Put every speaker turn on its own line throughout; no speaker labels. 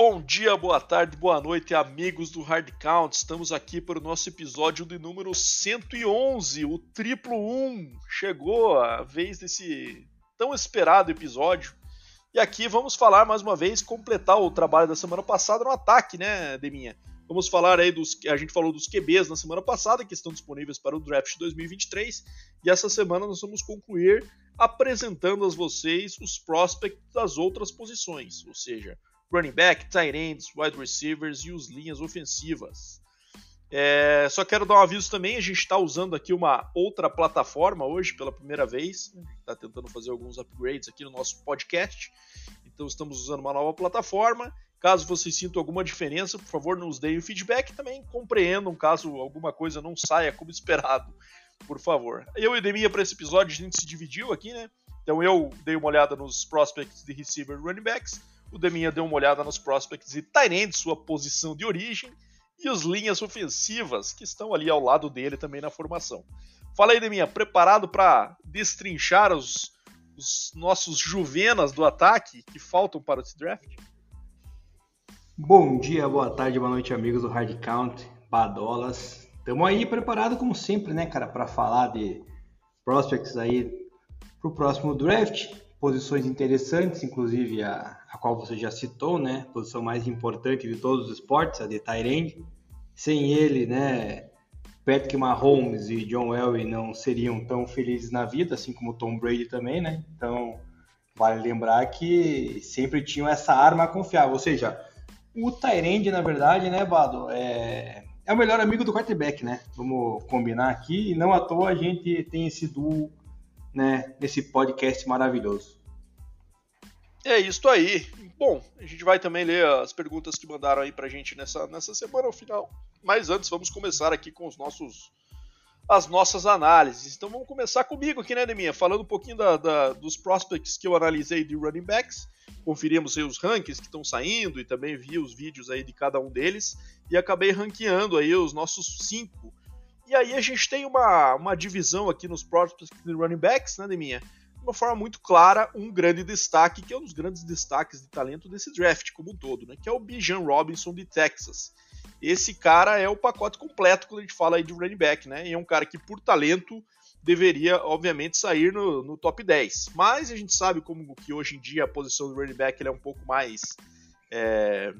Bom dia, boa tarde, boa noite, amigos do Hard Count. Estamos aqui para o nosso episódio de número 111, o triplo 1. Chegou a vez desse tão esperado episódio. E aqui vamos falar mais uma vez, completar o trabalho da semana passada no ataque, né, Deminha? Vamos falar aí dos. A gente falou dos QBs na semana passada, que estão disponíveis para o draft 2023. E essa semana nós vamos concluir apresentando a vocês os prospects das outras posições, ou seja, running back, tight ends, wide receivers e os linhas ofensivas. É, só quero dar um aviso também, a gente está usando aqui uma outra plataforma hoje pela primeira vez, está tentando fazer alguns upgrades aqui no nosso podcast, então estamos usando uma nova plataforma. Caso vocês sintam alguma diferença, por favor, nos deem o feedback também compreendam caso alguma coisa não saia como esperado, por favor. Eu e Demia para esse episódio a gente se dividiu aqui, né? Então eu dei uma olhada nos prospects de receiver running backs, o Deminha deu uma olhada nos prospects e Tyrande, sua posição de origem, e os linhas ofensivas, que estão ali ao lado dele também na formação. Fala aí, Deminha, preparado para destrinchar os, os nossos juvenas do ataque que faltam para esse draft?
Bom dia, boa tarde, boa noite, amigos do Hard Count, Badolas. Estamos aí preparado como sempre, né, cara, para falar de prospects aí para o próximo draft posições interessantes, inclusive a, a qual você já citou, né? Posição mais importante de todos os esportes, a de Tyrande. Sem ele, né? Patrick Mahomes e John Elway não seriam tão felizes na vida, assim como Tom Brady também, né? Então, vale lembrar que sempre tinham essa arma confiável. Ou seja, o Tyrande, na verdade, né, Bado, é, é o melhor amigo do quarterback, né? Vamos combinar aqui. E não à toa a gente tem esse duo né, nesse podcast maravilhoso.
É isso aí. Bom, a gente vai também ler as perguntas que mandaram aí pra gente nessa, nessa semana ao final. Mas antes, vamos começar aqui com os nossos as nossas análises. Então vamos começar comigo aqui, né, Deminha? Falando um pouquinho da, da, dos prospects que eu analisei de running backs. Conferimos aí os rankings que estão saindo e também vi os vídeos aí de cada um deles. E acabei ranqueando aí os nossos cinco e aí a gente tem uma, uma divisão aqui nos prospects de running backs, né, Deminha? De uma forma muito clara, um grande destaque, que é um dos grandes destaques de talento desse draft como um todo, né? Que é o Bijan Robinson de Texas. Esse cara é o pacote completo quando a gente fala aí de running back, né? E é um cara que, por talento, deveria, obviamente, sair no, no top 10. Mas a gente sabe como que hoje em dia a posição do running back é um pouco mais. É,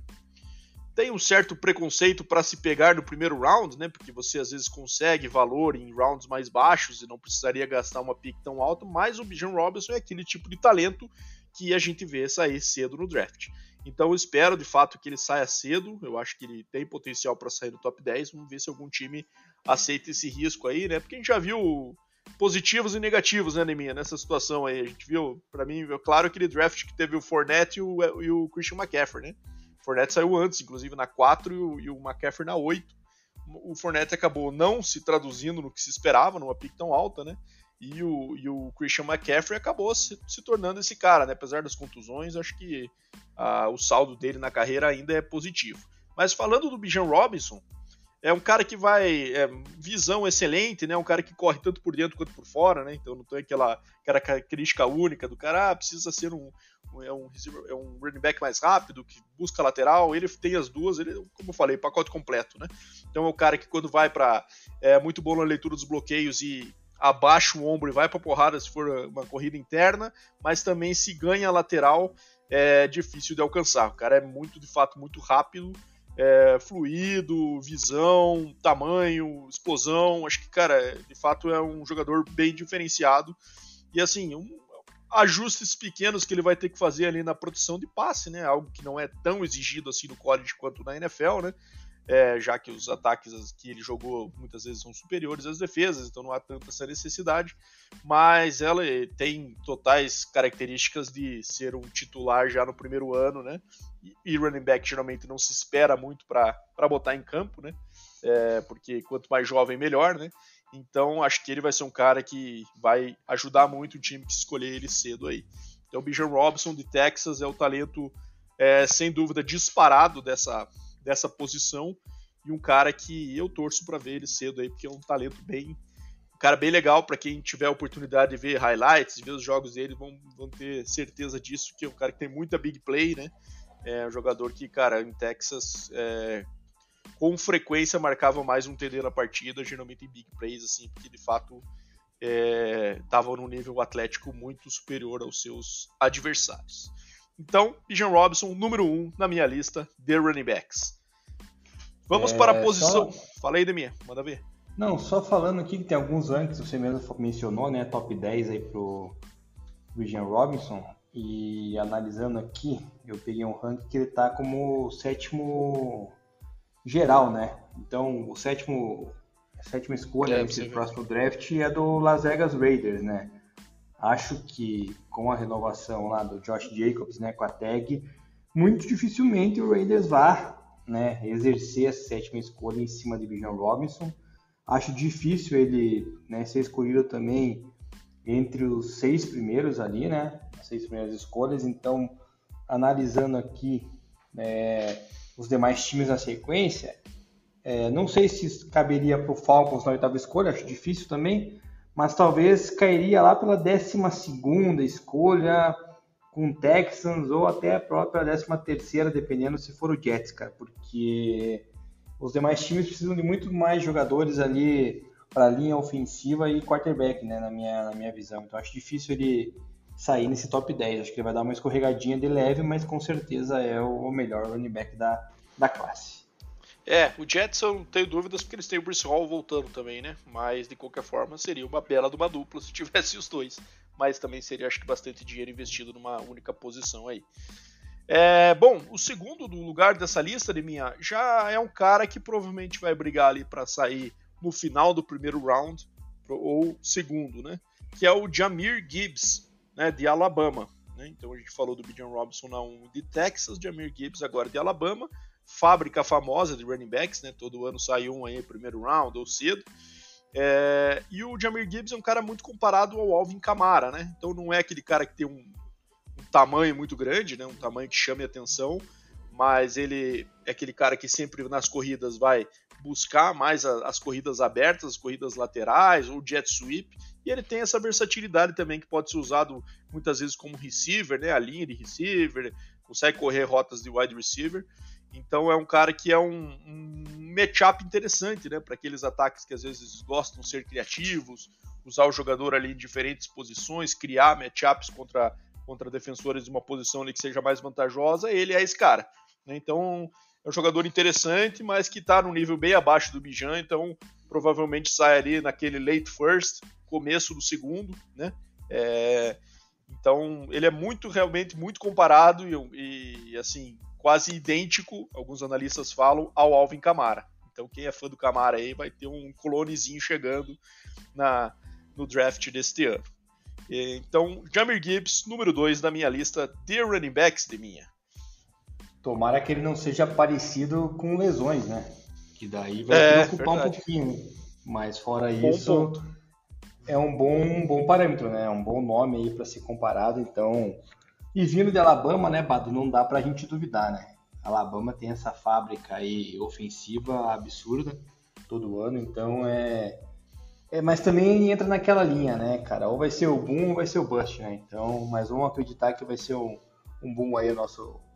tem um certo preconceito para se pegar no primeiro round, né? Porque você às vezes consegue valor em rounds mais baixos e não precisaria gastar uma pick tão alta, mas o Bijan Robinson é aquele tipo de talento que a gente vê sair cedo no draft. Então eu espero de fato que ele saia cedo. Eu acho que ele tem potencial para sair no top 10. Vamos ver se algum time aceita esse risco aí, né? Porque a gente já viu positivos e negativos, né, Neminha, nessa situação aí. A gente viu, para mim, claro, aquele draft que teve o Fournette e o, e o Christian McCaffrey, né? Fournette saiu antes, inclusive na 4 e o, McCaffrey na 8. O Fournette acabou não se traduzindo no que se esperava, numa pick tão alta, né? E o, e o Christian McCaffrey acabou se, se tornando esse cara, né? Apesar das contusões, acho que uh, o saldo dele na carreira ainda é positivo. Mas falando do Bijan Robinson, é um cara que vai. É, visão excelente, né? Um cara que corre tanto por dentro quanto por fora, né? Então não tem aquela, aquela característica única do cara, ah, precisa ser um, é um, é um running back mais rápido, que busca lateral, ele tem as duas, ele, como eu falei, pacote completo, né? Então é o cara que quando vai para é muito bom na leitura dos bloqueios e abaixa o ombro e vai para porrada se for uma corrida interna, mas também se ganha lateral é difícil de alcançar. O cara é muito, de fato, muito rápido, é, fluido, visão, tamanho, explosão. Acho que, cara, de fato é um jogador bem diferenciado. E assim, um, ajustes pequenos que ele vai ter que fazer ali na produção de passe, né? Algo que não é tão exigido assim no college quanto na NFL, né? É, já que os ataques que ele jogou muitas vezes são superiores às defesas, então não há tanta essa necessidade. Mas ela tem totais características de ser um titular já no primeiro ano, né? E, running back geralmente não se espera muito para botar em campo, né? É, porque quanto mais jovem, melhor, né? Então acho que ele vai ser um cara que vai ajudar muito o time que escolher ele cedo aí. Então o Bijan Robson de Texas é o talento é, sem dúvida disparado dessa, dessa posição e um cara que eu torço para ver ele cedo aí porque é um talento bem um cara bem legal para quem tiver a oportunidade de ver highlights, ver os jogos dele, vão, vão ter certeza disso que é um cara que tem muita big play, né? É um jogador que, cara, em Texas, é, com frequência marcava mais um TD na partida, geralmente em big plays, assim, porque de fato estava é, num nível atlético muito superior aos seus adversários. Então, Bijan Robinson, número 1 um na minha lista de running backs. Vamos é, para a posição. Só... Fala aí, Deminha, manda ver.
Não, só falando aqui que tem alguns rankings, você mesmo mencionou, né? Top 10 aí pro Bijan Robinson. E analisando aqui, eu peguei um ranking que ele tá como sétimo geral, né? Então, o sétimo, a sétima escolha é, nesse próximo draft é do Las Vegas Raiders, né? Acho que com a renovação lá do Josh Jacobs, né, com a tag, muito dificilmente o Raiders vá, né, exercer a sétima escolha em cima de Bijan Robinson. Acho difícil ele, né, ser escolhido também entre os seis primeiros ali, né, as seis primeiras escolhas. Então, analisando aqui é, os demais times na sequência, é, não sei se caberia para o Falcons na oitava escolha, acho difícil também mas talvez cairia lá pela 12 escolha com Texans ou até a própria 13 dependendo se for o Jets, cara, porque os demais times precisam de muito mais jogadores ali para a linha ofensiva e quarterback, né, na minha, na minha visão. Então acho difícil ele sair nesse top 10. Acho que ele vai dar uma escorregadinha de leve, mas com certeza é o melhor running back da, da classe.
É, o Jets eu não tenho dúvidas porque eles têm o Bruce Hall voltando também, né? Mas de qualquer forma seria uma bela de uma dupla se tivesse os dois. Mas também seria, acho que, bastante dinheiro investido numa única posição aí. É, bom, o segundo do lugar dessa lista de minha já é um cara que provavelmente vai brigar ali para sair no final do primeiro round ou segundo, né? Que é o Jamir Gibbs, né? De Alabama. Né? Então a gente falou do Bijan Robinson na 1 de Texas, Jamir Gibbs agora de Alabama fábrica famosa de running backs, né? Todo ano sai um aí primeiro round ou cedo. É, e o Jamir Gibbs é um cara muito comparado ao Alvin Kamara, né? Então não é aquele cara que tem um, um tamanho muito grande, né? Um tamanho que chame atenção, mas ele é aquele cara que sempre nas corridas vai buscar mais as corridas abertas, as corridas laterais ou jet sweep, e ele tem essa versatilidade também que pode ser usado muitas vezes como receiver, né? A linha de receiver, consegue correr rotas de wide receiver. Então é um cara que é um, um matchup interessante, né? Para aqueles ataques que às vezes gostam de ser criativos, usar o jogador ali em diferentes posições, criar matchups contra, contra defensores de uma posição ali que seja mais vantajosa, ele é esse cara. Né? Então é um jogador interessante, mas que está no nível bem abaixo do Bijan, então provavelmente sai ali naquele late first, começo do segundo, né? É, então ele é muito realmente muito comparado e, e assim quase idêntico, alguns analistas falam, ao Alvin Kamara. Então quem é fã do Kamara aí vai ter um clonezinho chegando na, no draft deste ano. Então, Jamir Gibbs, número 2 da minha lista de running backs de minha.
Tomara que ele não seja parecido com lesões, né? Que daí vai é, preocupar verdade. um pouquinho. Mas fora bom isso, ponto. é um bom, um bom parâmetro, né? É um bom nome aí para ser comparado. Então, e vindo de Alabama, né, Bado, não dá pra gente duvidar, né? Alabama tem essa fábrica aí ofensiva absurda todo ano, então é... é. Mas também entra naquela linha, né, cara? Ou vai ser o boom ou vai ser o bust, né? Então, mas vamos acreditar que vai ser um, um boom aí o nosso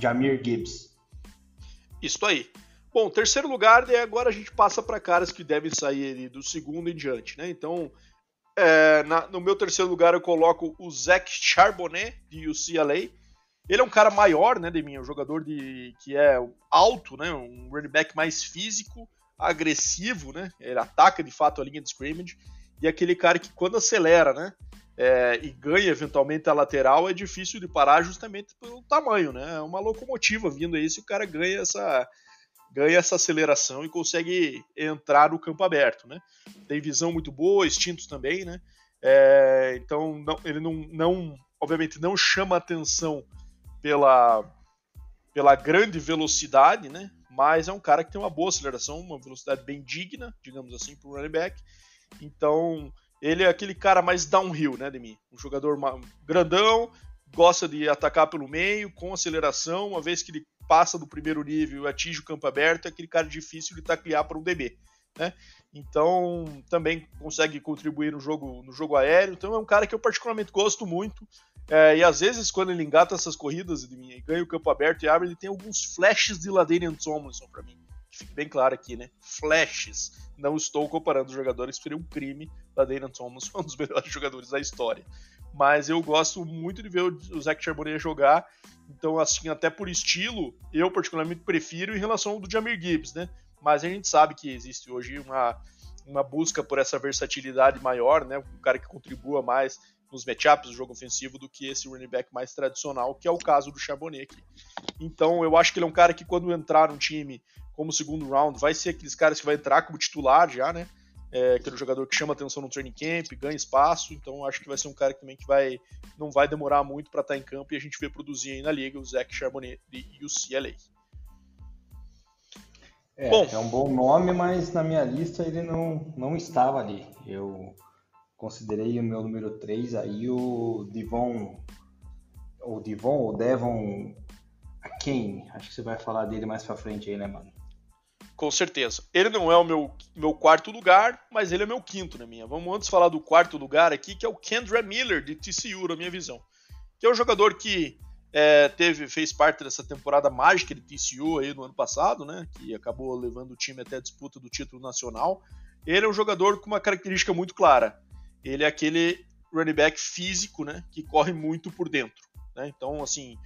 Jamir Gibbs.
Isso aí. Bom, terceiro lugar, e agora a gente passa para caras que devem sair do segundo em diante, né? Então, é, na, no meu terceiro lugar eu coloco o Zach Charbonnet, de UCLA. Ele é um cara maior, né, de mim, um jogador de, que é alto, né, um running back mais físico, agressivo, né, ele ataca de fato a linha de scrimmage, e é aquele cara que quando acelera, né, é, e ganha eventualmente a lateral, é difícil de parar justamente pelo tamanho, né, é uma locomotiva vindo aí se o cara ganha essa, ganha essa aceleração e consegue entrar no campo aberto, né? Tem visão muito boa, instintos também, né? É, então não, ele não, não, obviamente não chama atenção pela, pela grande velocidade, né? Mas é um cara que tem uma boa aceleração, uma velocidade bem digna, digamos assim, para o running back. Então ele é aquele cara mais downhill, né, de mim? Um jogador grandão, gosta de atacar pelo meio, com aceleração, uma vez que ele passa do primeiro nível e atinge o campo aberto, é aquele cara difícil de taclear para um DB. Né? Então também consegue contribuir no jogo, no jogo aéreo. Então é um cara que eu particularmente gosto muito. É, e às vezes, quando ele engata essas corridas e ganha o campo aberto e abre, ele tem alguns flashes de Ladanian Tomlinson para mim. Bem claro aqui, né? Flashes. Não estou comparando os jogadores, seria um crime. Ladanian Tomlinson é um dos melhores jogadores da história. Mas eu gosto muito de ver o Zach Charbonnet jogar. Então, assim, até por estilo, eu particularmente prefiro em relação ao do Jamir Gibbs, né? Mas a gente sabe que existe hoje uma, uma busca por essa versatilidade maior, né? Um cara que contribua mais nos matchups do jogo ofensivo do que esse running back mais tradicional, que é o caso do Charbonnet aqui. Então eu acho que ele é um cara que quando entrar num time como segundo round, vai ser aqueles caras que vai entrar como titular já, né? É, aquele jogador que chama atenção no training camp, ganha espaço, então acho que vai ser um cara também que vai não vai demorar muito para estar tá em campo e a gente vê produzir aí na liga o Zach Charbonnet de UCLA.
É, bom, é um bom nome, mas na minha lista ele não, não estava ali. Eu considerei o meu número 3 aí o Divon, o Divon, ou Devon quem? Acho que você vai falar dele mais pra frente aí, né, mano?
Com certeza. Ele não é o meu, meu quarto lugar, mas ele é meu quinto na minha. Vamos antes falar do quarto lugar aqui, que é o Kendra Miller, de TCU, na minha visão. Que é um jogador que é, teve, fez parte dessa temporada mágica de TCU aí no ano passado, né? Que acabou levando o time até a disputa do título nacional. Ele é um jogador com uma característica muito clara ele é aquele running back físico, né, que corre muito por dentro. Né? Então, assim,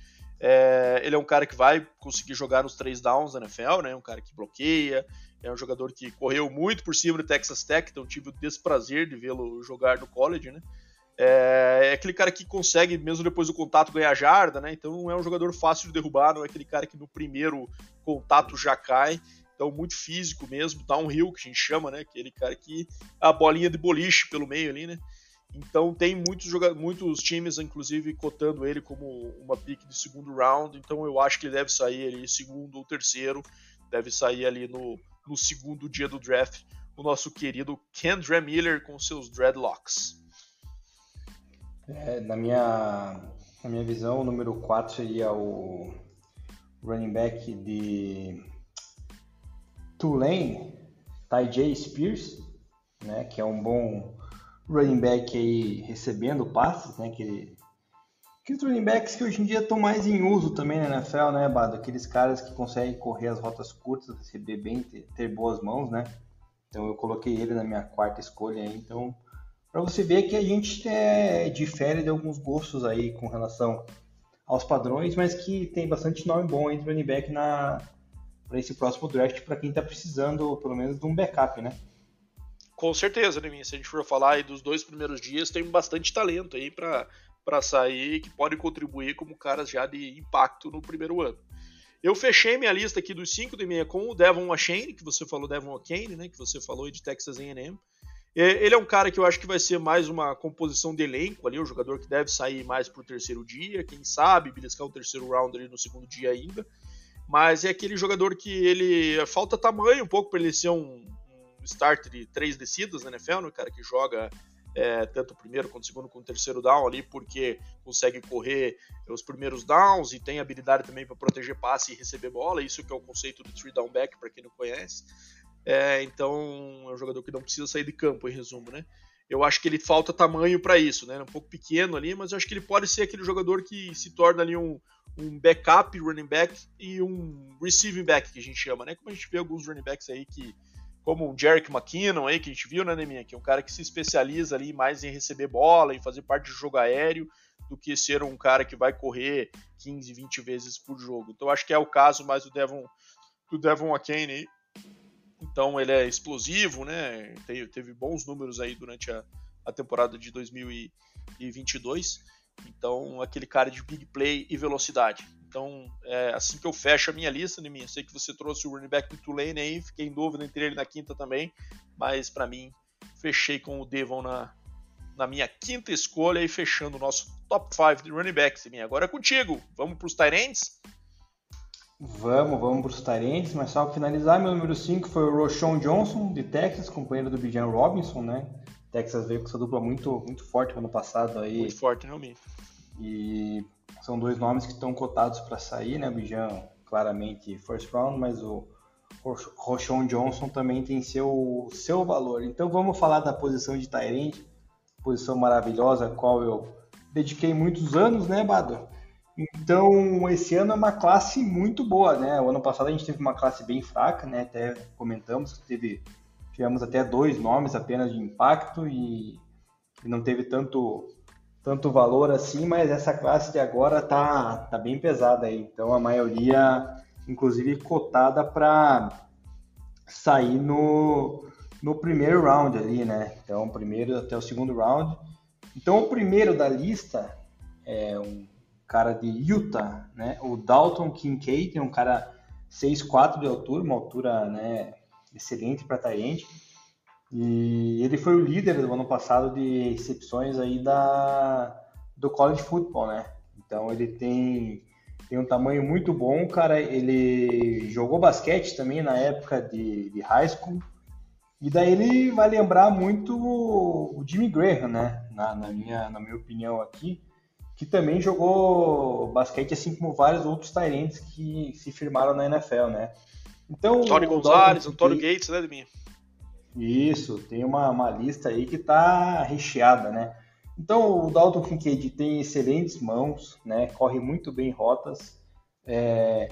é, ele é um cara que vai conseguir jogar nos três downs da NFL, né? Um cara que bloqueia, é um jogador que correu muito por cima do Texas Tech, então tive o desprazer de vê-lo jogar no college, né? É, é, aquele cara que consegue, mesmo depois do contato, ganhar jarda, né? Então não é um jogador fácil de derrubar, não é aquele cara que no primeiro contato já cai. Então, muito físico mesmo, downhill, que a gente chama, né? Aquele cara que a bolinha de boliche pelo meio ali, né? Então tem muitos, muitos times, inclusive, cotando ele como uma pick de segundo round. Então eu acho que ele deve sair ali segundo ou terceiro. Deve sair ali no, no segundo dia do draft. O nosso querido Kendra Miller com seus dreadlocks.
É, na, minha, na minha visão, o número 4 seria o running back de Tulane, Ty Spears, né, que é um bom running back aí recebendo passes, né, que aqueles running backs que hoje em dia estão mais em uso também na NFL, né, Bado? Aqueles caras que conseguem correr as rotas curtas, receber bem, ter, ter boas mãos, né? Então eu coloquei ele na minha quarta escolha aí, então para você ver que a gente é, difere de alguns gostos aí com relação aos padrões, mas que tem bastante nome bom entre running back na, para esse próximo draft para quem está precisando, pelo menos, de um backup, né?
Com certeza, né, Se a gente for falar aí dos dois primeiros dias, tem bastante talento aí para sair que pode contribuir como caras já de impacto no primeiro ano. Eu fechei minha lista aqui dos cinco de meia com o Devon Achane, que você falou, Devon Achane, né? Que você falou de Texas A&M. Ele é um cara que eu acho que vai ser mais uma composição de elenco ali, um jogador que deve sair mais pro terceiro dia, quem sabe beliscar um terceiro round ali no segundo dia ainda mas é aquele jogador que ele falta tamanho um pouco para ele ser um, um start de três descidas na NFL, né, cara que joga é, tanto o primeiro quanto o segundo quanto o terceiro down ali, porque consegue correr os primeiros downs e tem habilidade também para proteger passe e receber bola, isso que é o conceito do three down back, para quem não conhece. É, então é um jogador que não precisa sair de campo, em resumo, né? Eu acho que ele falta tamanho para isso, né? É um pouco pequeno ali, mas eu acho que ele pode ser aquele jogador que se torna ali um, um backup running back e um receiving back, que a gente chama, né? Como a gente vê alguns running backs aí que, como o Jerick McKinnon aí, que a gente viu, né, Neminha? Que é um cara que se especializa ali mais em receber bola, em fazer parte de jogo aéreo, do que ser um cara que vai correr 15, 20 vezes por jogo. Então acho que é o caso mais do Devon, do Devon Akane aí. Então ele é explosivo, né? Teve, teve bons números aí durante a, a temporada de 2022. Então, aquele cara de big play e velocidade. Então, é assim que eu fecho a minha lista, né, minha. Sei que você trouxe o running back do Tulane aí, fiquei em dúvida entre ele na quinta também, mas para mim, fechei com o Devon na, na minha quinta escolha e fechando o nosso top 5 de running backs. Minha. Agora é contigo. Vamos para os Tyrants?
Vamos, vamos para os Tyrants, mas só para finalizar, meu número 5 foi o Roshon Johnson, de Texas, companheiro do Bijan Robinson, né? Texas veio com essa dupla muito, muito forte no ano passado aí.
Muito forte, realmente.
E são dois nomes que estão cotados para sair, né? O Bijan claramente first round, mas o Rochon Johnson também tem seu, seu valor. Então vamos falar da posição de Tyrande, posição maravilhosa, a qual eu dediquei muitos anos, né, Bado? Então, esse ano é uma classe muito boa, né? O ano passado a gente teve uma classe bem fraca, né? Até comentamos que teve, tivemos até dois nomes apenas de impacto e, e não teve tanto tanto valor assim, mas essa classe de agora tá, tá bem pesada aí. Então, a maioria, inclusive, cotada para sair no, no primeiro round ali, né? Então, primeiro até o segundo round. Então, o primeiro da lista é um cara de Utah, né? O Dalton Kincaid, um cara 6'4 de altura, uma altura, né, excelente para Tyrande. E ele foi o líder do ano passado de recepções aí da do college football, né? Então ele tem tem um tamanho muito bom, cara. Ele jogou basquete também na época de, de high school. E daí ele vai lembrar muito o Jimmy Graham, né? Na, na, minha, na minha opinião aqui, que também jogou basquete, assim como vários outros Tyrants que se firmaram na NFL, né?
Então, Tony Gonzalez, Antônio Gates, né, Deminha?
Isso, tem uma, uma lista aí que tá recheada, né? Então, o Dalton Kincaid tem excelentes mãos, né? Corre muito bem rotas, é,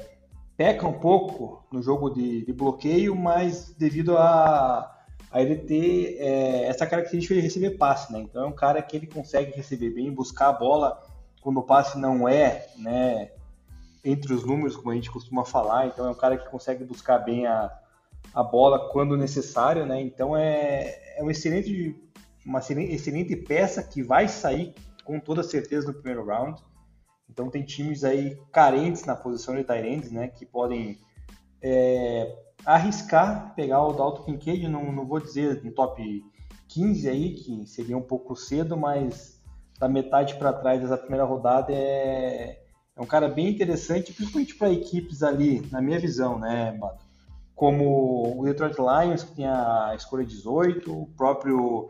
peca um pouco no jogo de, de bloqueio, mas devido a a ele ter é, essa característica de receber passe, né? Então é um cara que ele consegue receber bem, buscar a bola quando o passe não é, né, entre os números, como a gente costuma falar. Então é um cara que consegue buscar bem a, a bola quando necessário, né? Então é, é um excelente, uma excelente peça que vai sair com toda certeza no primeiro round. Então tem times aí carentes na posição de Tyrands, né? Que podem é, arriscar pegar o Dalton Kincaid, não, não vou dizer no top 15 aí, que seria um pouco cedo, mas da metade para trás dessa primeira rodada é, é um cara bem interessante, principalmente para equipes ali, na minha visão, né, Bato? Como o Detroit Lions, que tem a escolha 18, o próprio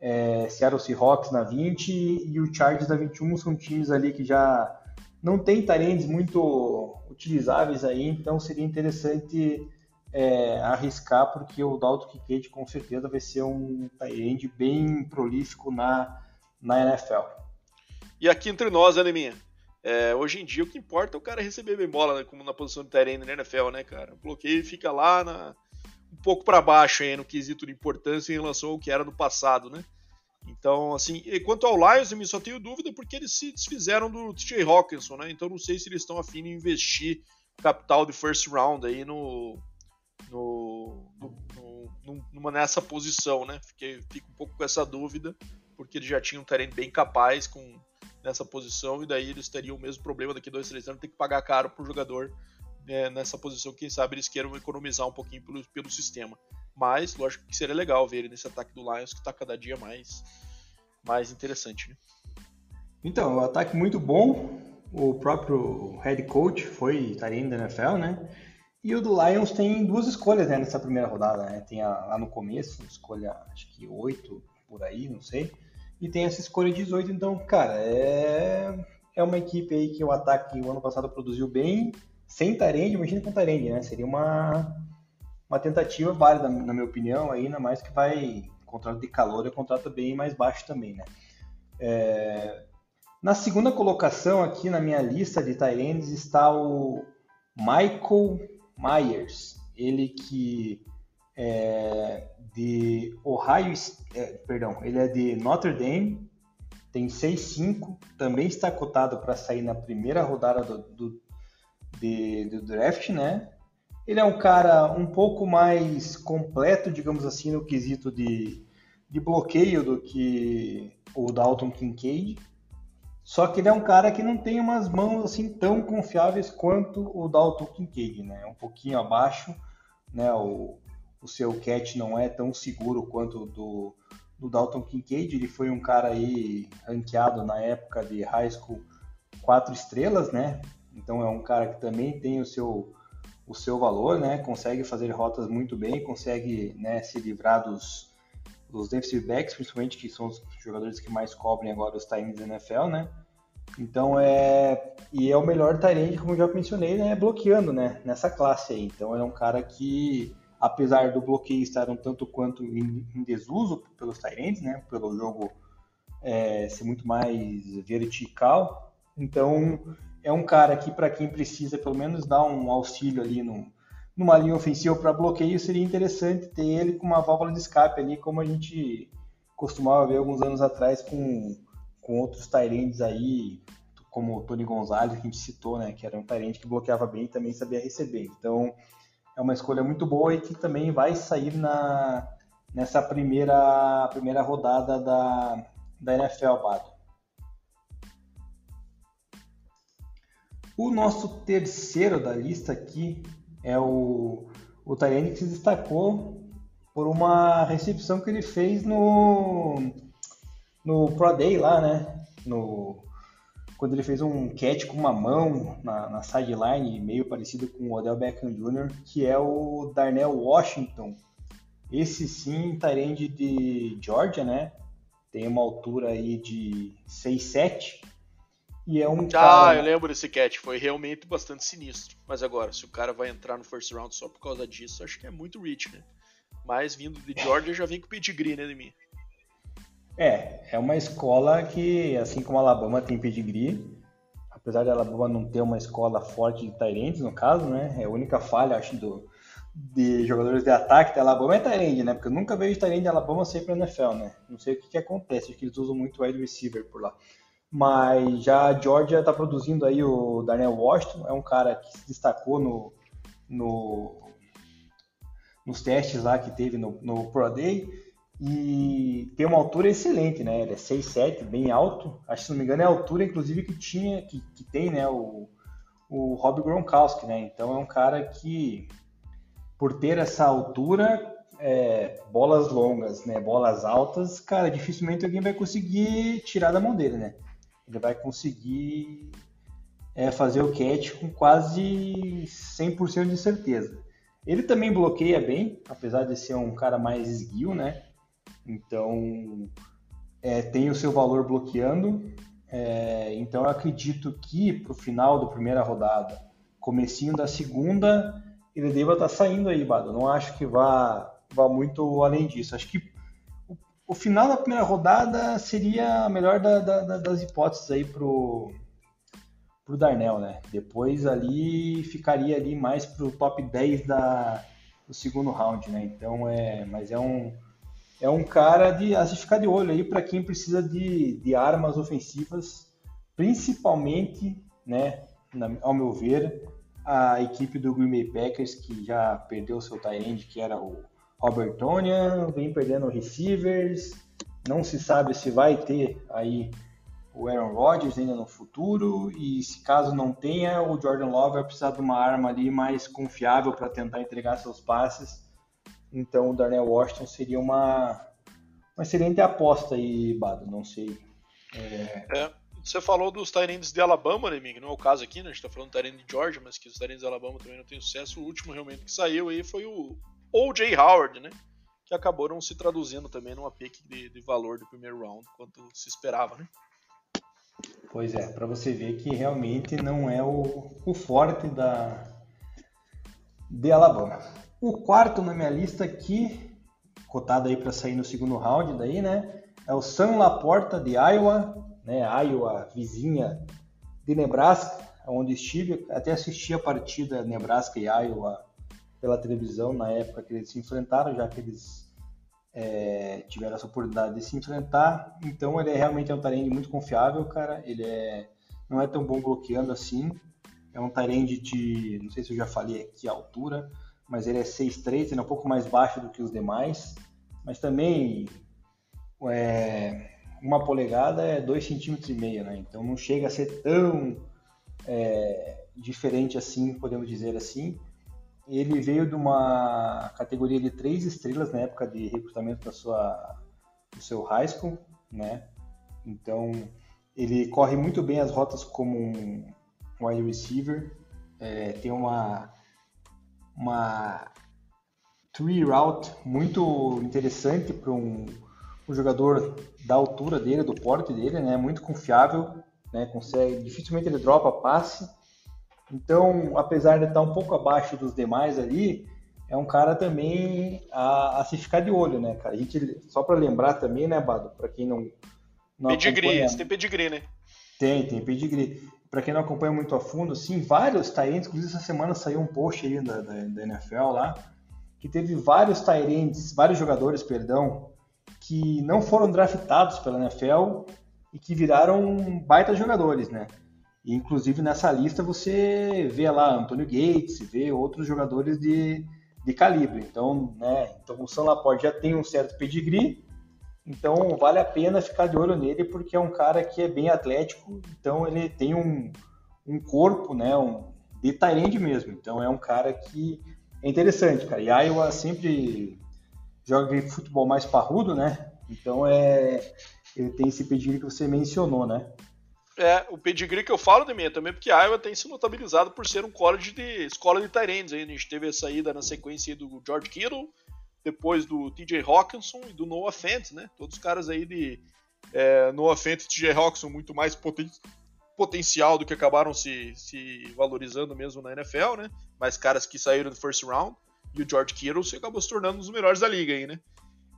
é, Seattle Seahawks na 20 e o Chargers na 21 são times ali que já não tem talentos muito utilizáveis aí, então seria interessante é, arriscar, porque o Dalton Kincaid com certeza vai ser um tight bem prolífico na, na NFL.
E aqui entre nós, né, minha? É, hoje em dia o que importa é o cara receber bem bola, né, como na posição de tight na NFL, né, cara? O bloqueio fica lá na, um pouco para baixo aí no quesito de importância em relação ao que era no passado, né? Então, assim, quanto ao Lions, eu só tenho dúvida porque eles se desfizeram do TJ Hawkinson, né? Então não sei se eles estão afim de investir capital de first round aí no, no, no, no, numa nessa posição, né? Fiquei, fico um pouco com essa dúvida, porque eles já tinham um terreno bem capaz com nessa posição, e daí eles teriam o mesmo problema daqui dois, três anos, ter que pagar caro pro jogador né, nessa posição. Quem sabe eles queiram economizar um pouquinho pelo, pelo sistema. Mas, lógico que seria legal ver ele nesse ataque do Lions, que está cada dia mais, mais interessante. Né?
Então, o um ataque muito bom. O próprio head coach foi estaria da NFL, né? E o do Lions tem duas escolhas né, nessa primeira rodada. Né? Tem a, lá no começo, escolha acho que 8 por aí, não sei. E tem essa escolha 18. Então, cara, é, é uma equipe aí que o ataque o ano passado produziu bem, sem Tarende, imagina com Tarende, né? Seria uma, uma tentativa válida, na minha opinião, ainda mais que vai. Contrato de calor é contrato bem mais baixo também, né? É, na segunda colocação aqui na minha lista de Tyrands está o Michael Myers, ele que é de Ohio, é, perdão, ele é de Notre Dame, tem 6'5", também está cotado para sair na primeira rodada do, do, de, do draft, né? Ele é um cara um pouco mais completo, digamos assim, no quesito de, de bloqueio do que o Dalton Kincaid. Só que ele é um cara que não tem umas mãos assim tão confiáveis quanto o Dalton Kincaid, né? Um pouquinho abaixo, né? O, o seu catch não é tão seguro quanto do, do Dalton Kincaid. Ele foi um cara aí ranqueado na época de high school quatro estrelas, né? Então é um cara que também tem o seu o seu valor, né? Consegue fazer rotas muito bem, consegue né, se livrar dos dos defensive backs, principalmente que são os jogadores que mais cobrem agora os times da NFL, né? Então é e é o melhor Tyrande, como já mencionei, né? Bloqueando, né? Nessa classe aí. Então é um cara que, apesar do bloqueio estar um tanto quanto em, desuso pelos Tyrands, né? Pelo jogo é, ser muito mais vertical. Então, é um cara que, para quem precisa pelo menos dar um auxílio ali no, numa linha ofensiva para bloqueio, seria interessante ter ele com uma válvula de escape ali, como a gente costumava ver alguns anos atrás com, com outros Tyrands aí, como o Tony Gonzalez, que a gente citou, né, que era um Tyrant que bloqueava bem e também sabia receber. Então, é uma escolha muito boa e que também vai sair na, nessa primeira, primeira rodada da, da NFL, Pato. O nosso terceiro da lista aqui é o, o Tyrene que se destacou por uma recepção que ele fez no, no Pro Day lá, né? No, quando ele fez um catch com uma mão na, na sideline, meio parecido com o Odell Beckham Jr., que é o Darnell Washington. Esse sim, Tyrande de Georgia, né? Tem uma altura aí de 6'7", e é um
ah, cara... eu lembro desse catch, foi realmente bastante sinistro. Mas agora, se o cara vai entrar no first round só por causa disso, acho que é muito rich, né? Mas vindo de Georgia já vem com pedigree, né, de mim.
É, é uma escola que, assim como a Alabama tem pedigree, apesar de Alabama não ter uma escola forte de Tyrants, no caso, né? É a única falha, acho, do, de jogadores de ataque da Alabama é Tyrande, né? Porque eu nunca vejo Tyrande de Alabama sair para NFL, né? Não sei o que, que acontece, acho que eles usam muito wide receiver por lá. Mas já a Georgia está produzindo aí o Daniel Washington, é um cara que se destacou no, no nos testes lá que teve no, no Pro Day e tem uma altura excelente, né? Ele é 6'7", bem alto. Acho que se não me engano é a altura, inclusive, que tinha, que, que tem, né? O, o Rob Gronkowski, né? Então é um cara que, por ter essa altura, é, bolas longas, né? Bolas altas, cara, dificilmente alguém vai conseguir tirar da mão dele, né? ele vai conseguir é, fazer o catch com quase 100% de certeza. Ele também bloqueia bem, apesar de ser um cara mais esguio, né? Então é, tem o seu valor bloqueando. É, então eu acredito que para o final da primeira rodada, comecinho da segunda, ele deva estar tá saindo aí, Bado. Não acho que vá, vá muito além disso. Acho que o final da primeira rodada seria a melhor da, da, das hipóteses aí pro, pro Darnell, né? Depois ali ficaria ali mais pro top 10 da, do segundo round, né? Então é, mas é um é um cara de a ficar de olho aí para quem precisa de, de armas ofensivas, principalmente, né, na, ao meu ver, a equipe do Green Bay Packers que já perdeu seu tight que era o Robert Tonyan vem perdendo receivers, não se sabe se vai ter aí o Aaron Rodgers ainda no futuro e se caso não tenha, o Jordan Love vai precisar de uma arma ali mais confiável para tentar entregar seus passes. Então o Darnell Washington seria uma, uma excelente aposta aí, Bado, não sei.
É... É, você falou dos Tyrants de Alabama, né, Mig? Não é o caso aqui, né? A gente tá falando do Tyrant de Georgia, mas que os Tyrants de Alabama também não têm sucesso. O último realmente que saiu aí foi o O.J. Howard, né? Que acabou não se traduzindo também numa pick de, de valor do primeiro round, quanto se esperava, né?
Pois é, para você ver que realmente não é o, o forte da de Alabama. O quarto na minha lista aqui, cotado aí para sair no segundo round daí, né? É o Sam Laporta de Iowa, né? Iowa vizinha de Nebraska, onde estive, até assisti a partida Nebraska e Iowa pela televisão na época que eles se enfrentaram, já que eles é, tiveram essa oportunidade de se enfrentar. Então ele é realmente é um Tyrande muito confiável, cara. Ele é, não é tão bom bloqueando assim. É um Tyrande de, não sei se eu já falei aqui a altura, mas ele é 6'3", ele é um pouco mais baixo do que os demais. Mas também é, uma polegada é 2,5 cm, né? Então não chega a ser tão é, diferente assim, podemos dizer assim. Ele veio de uma categoria de três estrelas na época de recrutamento da sua, do seu high school, né? Então, ele corre muito bem as rotas como um wide receiver, é, tem uma, uma tree route muito interessante para um, um, jogador da altura dele, do porte dele, né? Muito confiável, né? Consegue, dificilmente ele dropa passe então, apesar de estar um pouco abaixo dos demais ali, é um cara também a, a se ficar de olho, né, cara? A gente, só para lembrar também, né, Bado, para quem não,
não pedigree, acompanha... tem pedigree, né?
Tem, tem pedigree. Para quem não acompanha muito a fundo, sim, vários Tyrants, inclusive essa semana saiu um post aí da, da, da NFL lá, que teve vários Tyrants, vários jogadores, perdão, que não foram draftados pela NFL e que viraram baita jogadores, né? E, inclusive nessa lista você vê lá Antônio Gates, vê outros jogadores de, de calibre. Então, né, então o Sam Laporte já tem um certo pedigree, então vale a pena ficar de olho nele porque é um cara que é bem atlético, então ele tem um, um corpo, né, um de Tyrande mesmo. Então é um cara que é interessante, cara. E Iowa sempre joga futebol mais parrudo, né? Então é ele tem esse pedigree que você mencionou, né?
É, o pedigree que eu falo mim também porque Iowa tem se notabilizado por ser um college de escola de Tyrands. A gente teve a saída na sequência do George Kittle, depois do TJ Hawkinson e do Noah Fent, né? Todos os caras aí de é, Noah Fent e TJ Hawkinson muito mais poten potencial do que acabaram se, se valorizando mesmo na NFL, né? Mas caras que saíram do first round. E o George Kittle se acabou se tornando um dos melhores da liga aí, né?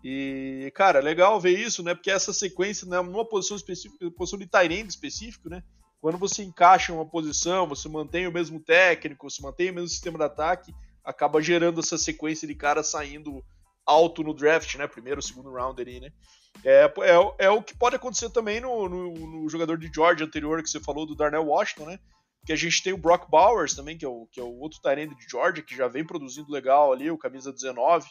E, cara, legal ver isso, né? Porque essa sequência, né, numa posição específica, posição de Tyrande específico, né? Quando você encaixa uma posição, você mantém o mesmo técnico, você mantém o mesmo sistema de ataque, acaba gerando essa sequência de caras saindo alto no draft, né? Primeiro, segundo round ali, né? É, é, é o que pode acontecer também no, no, no, jogador de Georgia anterior que você falou, do Darnell Washington, né? Que a gente tem o Brock Bowers também, que é o, que é o outro Tyrande de Georgia, que já vem produzindo legal ali, o camisa 19,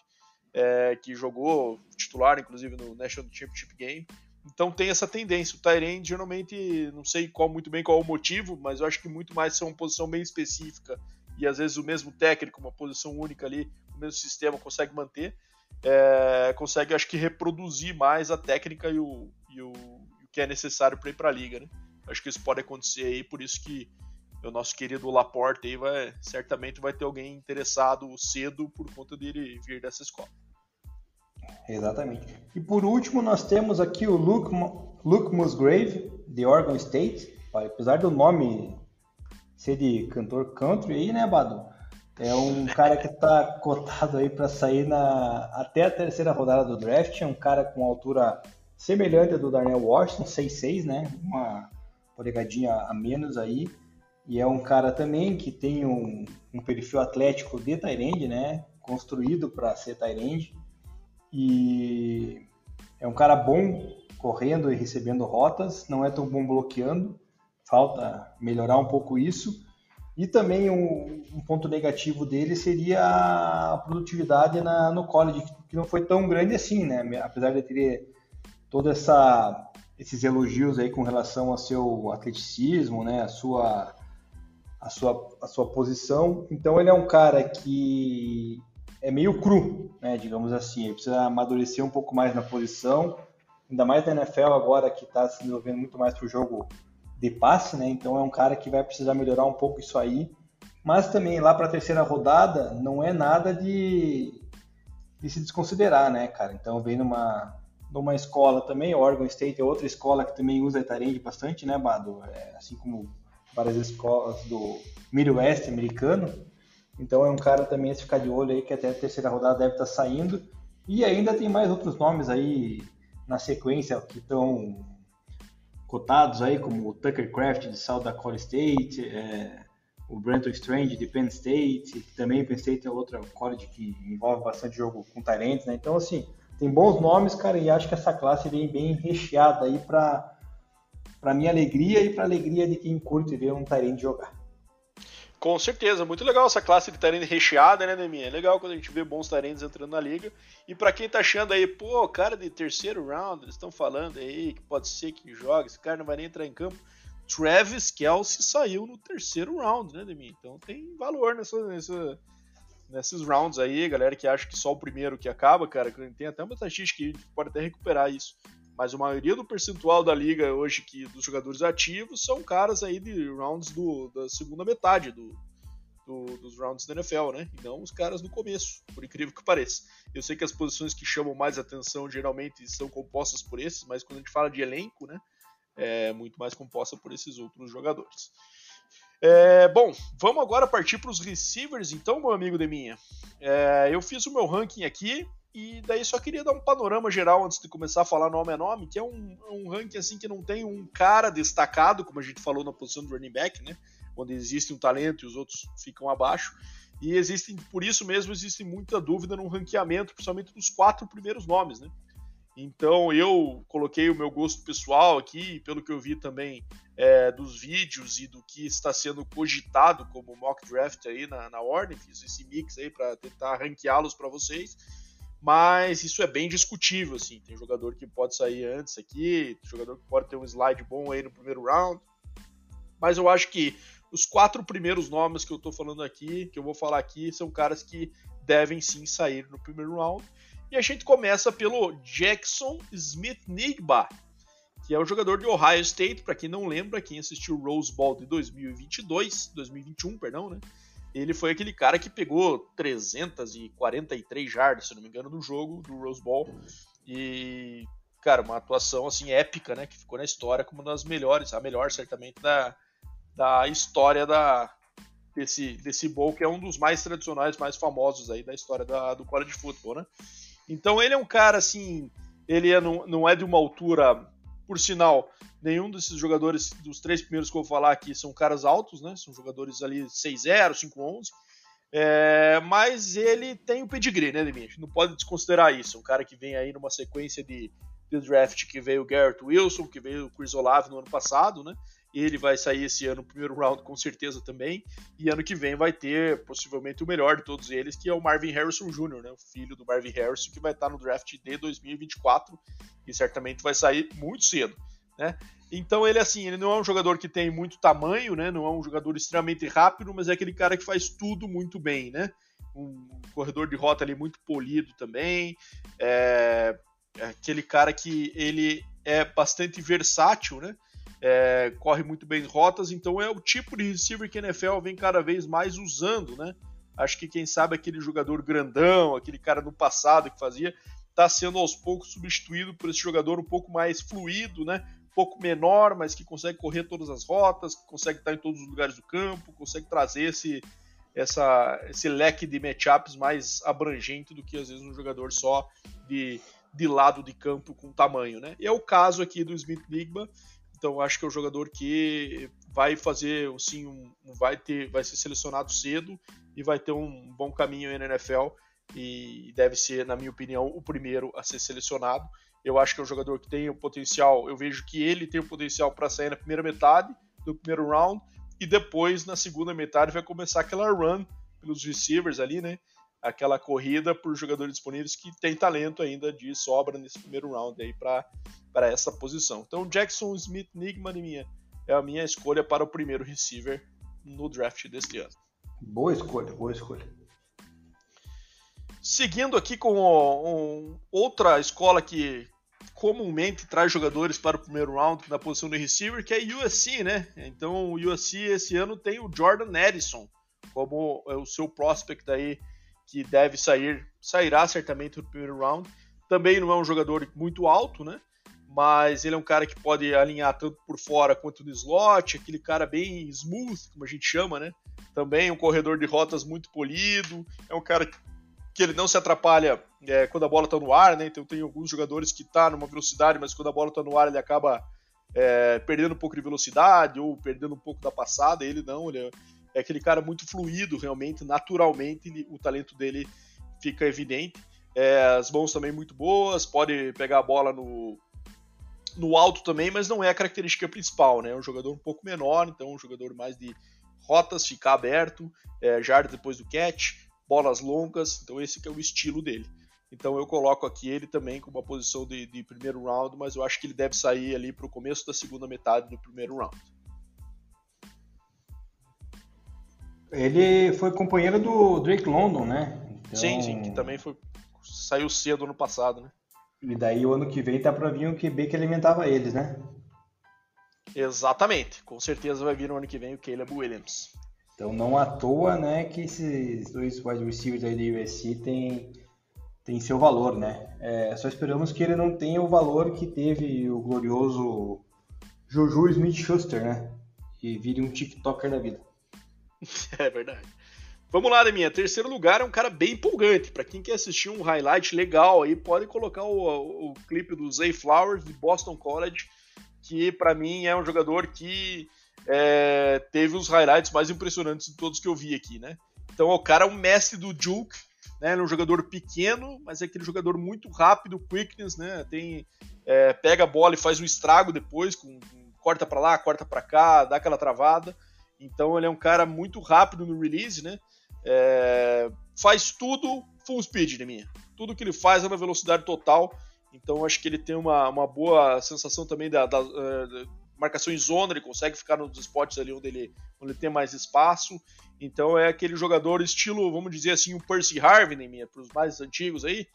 é, que jogou titular, inclusive, no National Championship Game. Então tem essa tendência. O Tyrande geralmente, não sei qual muito bem qual é o motivo, mas eu acho que muito mais ser uma posição bem específica e às vezes o mesmo técnico, uma posição única ali, o mesmo sistema consegue manter é, consegue, acho que, reproduzir mais a técnica e o, e o, o que é necessário para ir para a liga, né? Acho que isso pode acontecer aí, por isso que o nosso querido Laporte aí vai, certamente vai ter alguém interessado cedo por conta dele vir dessa escola.
Exatamente. E por último, nós temos aqui o Luke, Luke Musgrave, de Oregon State. Apesar do nome ser de cantor country aí, né, Bado? É um cara que está cotado aí para sair na até a terceira rodada do draft. É um cara com altura semelhante à do Darnell Washington, 6'6", né? Uma polegadinha a menos aí. E é um cara também que tem um, um perfil atlético de Tyrande, né? Construído para ser Tyrande. E é um cara bom correndo e recebendo rotas, não é tão bom bloqueando. Falta melhorar um pouco isso. E também um, um, ponto negativo dele seria a produtividade na, no college, que não foi tão grande assim, né? Apesar de ter toda essa esses elogios aí com relação ao seu atleticismo, né? A sua a sua a sua posição. Então ele é um cara que é meio cru, né? Digamos assim, ele precisa amadurecer um pouco mais na posição, ainda mais na NFL agora que está se desenvolvendo muito mais para o jogo de passe, né? Então é um cara que vai precisar melhorar um pouco isso aí. Mas também lá para a terceira rodada não é nada de, de se desconsiderar, né, cara? Então vem numa, numa escola também, Oregon State é outra escola que também usa Etarend bastante, né, Bado? É, assim como várias escolas do Midwest americano. Então é um cara também a se ficar de olho aí que até a terceira rodada deve estar tá saindo. E ainda tem mais outros nomes aí na sequência que estão cotados aí, como o Tucker Craft de South Dakota State, é, o Brenton Strange de Penn State, também Penn State é outra college que envolve bastante jogo com talento, né? Então, assim, tem bons nomes, cara, e acho que essa classe vem bem recheada aí para para minha alegria e para alegria de quem curte ver um Tyrande jogar.
Com certeza, muito legal essa classe de Tyrande recheada, né, Neminha? É legal quando a gente vê bons Tyrands entrando na liga. E para quem tá achando aí, pô, cara de terceiro round, eles estão falando aí que pode ser que joga, esse cara não vai nem entrar em campo. Travis Kelsey saiu no terceiro round, né, Neminha? Então tem valor nessa, nessa, nesses rounds aí, galera que acha que só o primeiro que acaba, cara, tem até uma estatística que pode até recuperar isso. Mas a maioria do percentual da liga hoje que dos jogadores ativos são caras aí de rounds do, da segunda metade do, do, dos rounds da NFL, né? E não os caras no começo, por incrível que pareça. Eu sei que as posições que chamam mais atenção geralmente são compostas por esses, mas quando a gente fala de elenco, né? É muito mais composta por esses outros jogadores. É, bom, vamos agora partir para os receivers, então, meu amigo Deminha. É, eu fiz o meu ranking aqui E daí só queria dar um panorama geral antes de começar a falar nome a nome, que é um, um ranking assim que não tem um cara destacado, como a gente falou na posição do running back, né? Onde existe um talento e os outros ficam abaixo. E existem, por isso mesmo, existe muita dúvida no ranqueamento, principalmente dos quatro primeiros nomes, né? Então eu coloquei o meu gosto pessoal aqui, pelo que eu vi também é, dos vídeos e do que está sendo cogitado como mock draft aí na, na ordem, fiz esse mix aí para tentar ranqueá-los para vocês mas isso é bem discutível, assim. Tem jogador que pode sair antes aqui, jogador que pode ter um slide bom aí no primeiro round. Mas eu acho que os quatro primeiros nomes que eu tô falando aqui, que eu vou falar aqui, são caras que devem sim sair no primeiro round. E a gente começa pelo Jackson Smith Nigba, que é o jogador de Ohio State, para quem não lembra, quem assistiu Rose Bowl de 2022, 2021, perdão, né? Ele foi aquele cara que pegou 343 jardas, se não me engano, no jogo do Rose Bowl. E, cara, uma atuação assim épica, né? Que ficou na história como uma das melhores, a melhor certamente da, da história da, desse, desse bowl, que é um dos mais tradicionais, mais famosos aí da história da, do college football, né? Então ele é um cara assim, ele é, não, não é de uma altura por sinal, nenhum desses jogadores, dos três primeiros que eu vou falar aqui, são caras altos, né? São jogadores ali 6-0, 5-11. É, mas ele tem o pedigree, né, Demir? Não pode desconsiderar isso. Um cara que vem aí numa sequência de, de draft que veio o Garrett Wilson, que veio o Chris Olave no ano passado, né? Ele vai sair esse ano no primeiro round com certeza também. E ano que vem vai ter possivelmente o melhor de todos eles, que é o Marvin Harrison Jr., né? O filho do Marvin Harrison, que vai estar no draft de 2024 e certamente vai sair muito cedo, né? Então ele assim, ele não é um jogador que tem muito tamanho, né? Não é um jogador extremamente rápido, mas é aquele cara que faz tudo muito bem, né? Um corredor de rota ali muito polido também. É, é aquele cara que ele é bastante versátil, né? É, corre muito bem rotas, então é o tipo de receiver que a NFL vem cada vez mais usando, né? Acho que quem sabe aquele jogador grandão, aquele cara no passado que fazia, está sendo aos poucos substituído por esse jogador um pouco mais fluido, né? Um pouco menor, mas que consegue correr todas as rotas, que consegue estar em todos os lugares do campo, consegue trazer esse, essa, esse leque de matchups mais abrangente do que às vezes um jogador só de, de lado de campo com tamanho, né? E é o caso aqui do Smith Ligma, então acho que é um jogador que vai fazer, sim, um, vai ter, vai ser selecionado cedo e vai ter um bom caminho na NFL e deve ser, na minha opinião, o primeiro a ser selecionado. Eu acho que é um jogador que tem o potencial, eu vejo que ele tem o potencial para sair na primeira metade do primeiro round e depois na segunda metade vai começar aquela run pelos receivers ali, né? Aquela corrida por jogadores disponíveis que tem talento ainda de sobra nesse primeiro round aí para essa posição. Então, Jackson Smith Nigma minha, é a minha escolha para o primeiro receiver no draft deste ano.
Boa escolha, boa escolha.
Seguindo aqui com um, outra escola que comumente traz jogadores para o primeiro round na posição de receiver, que é USC, né? Então o USC esse ano tem o Jordan Edison como é o seu prospect aí que deve sair, sairá certamente no primeiro round. Também não é um jogador muito alto, né? mas ele é um cara que pode alinhar tanto por fora quanto no slot, aquele cara bem smooth, como a gente chama, né? Também um corredor de rotas muito polido, é um cara que ele não se atrapalha é, quando a bola está no ar, né? Então tem alguns jogadores que tá numa velocidade, mas quando a bola está no ar ele acaba é, perdendo um pouco de velocidade ou perdendo um pouco da passada. Ele não, ele é, é aquele cara muito fluido, realmente, naturalmente o talento dele fica evidente. É, as mãos também muito boas, pode pegar a bola no, no alto também, mas não é a característica principal, né? É um jogador um pouco menor, então um jogador mais de rotas, ficar aberto, é, depois do catch, bolas longas, então esse que é o estilo dele. Então eu coloco aqui ele também com uma posição de, de primeiro round, mas eu acho que ele deve sair ali para o começo da segunda metade do primeiro round.
Ele foi companheiro do Drake London, né?
Então... Sim, sim, que também foi saiu cedo no passado, né?
E daí o ano que vem tá pra vir um QB que alimentava eles, né?
Exatamente. Com certeza vai vir no ano que vem o Caleb Williams.
Então não à toa, né, que esses dois wide receivers aí da USC tem, tem seu valor, né? É, só esperamos que ele não tenha o valor que teve o glorioso Juju Smith-Schuster, né? E vire um TikToker da vida.
É verdade. Vamos lá, minha Terceiro lugar é um cara bem empolgante. Para quem quer assistir um highlight legal aí, pode colocar o, o, clipe do Zay Flowers de Boston College, que para mim é um jogador que é, teve os highlights mais impressionantes de todos que eu vi aqui, né? Então o cara é um mestre do juke, né? Ele é um jogador pequeno, mas é aquele jogador muito rápido, quickness, né? Tem é, pega a bola e faz um estrago depois, com, com corta para lá, corta para cá, dá aquela travada. Então ele é um cara muito rápido no release, né? É, faz tudo full speed de mim. Tudo que ele faz é na velocidade total. Então acho que ele tem uma, uma boa sensação também da, da, é, da marcação em zona, ele consegue ficar nos spots ali onde ele, onde ele tem mais espaço. Então é aquele jogador estilo, vamos dizer assim, o Percy Harvin em minha, para os mais antigos aí.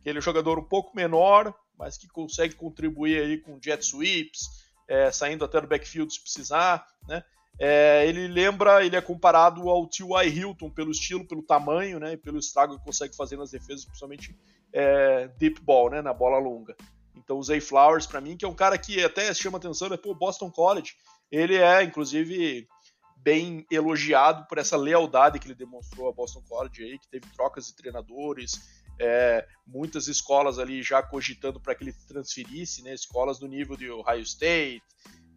Aquele jogador um pouco menor, mas que consegue contribuir aí com jet sweeps, é, saindo até do backfield se precisar, né? É, ele lembra, ele é comparado ao T.Y. Hilton pelo estilo, pelo tamanho, né, e pelo estrago que consegue fazer nas defesas, principalmente é, deep ball, né, na bola longa. Então o Zay Flowers, para mim, que é um cara que até chama atenção, é pô, Boston College. Ele é, inclusive, bem elogiado por essa lealdade que ele demonstrou a Boston College aí, que teve trocas de treinadores, é, muitas escolas ali já cogitando para que ele transferisse, né, escolas do nível de Ohio State,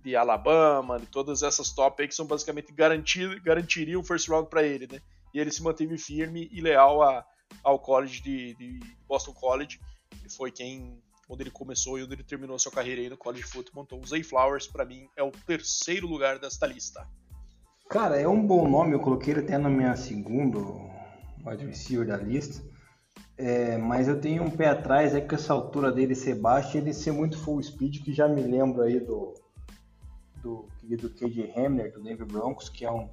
de Alabama, de todas essas top aí que são basicamente garantir, garantiriam o first round para ele, né? E ele se manteve firme e leal a, ao college de, de, Boston College, que foi quem onde ele começou e onde ele terminou sua carreira aí no college football. Então, o Zay Flowers para mim é o terceiro lugar desta lista.
Cara, é um bom nome, eu coloquei ele até na minha segunda wide receiver da lista. É, mas eu tenho um pé atrás é que essa altura dele ser baixa ele ser muito full speed, que já me lembro aí do do querido KJ Hamler, do Denver Broncos, que é um,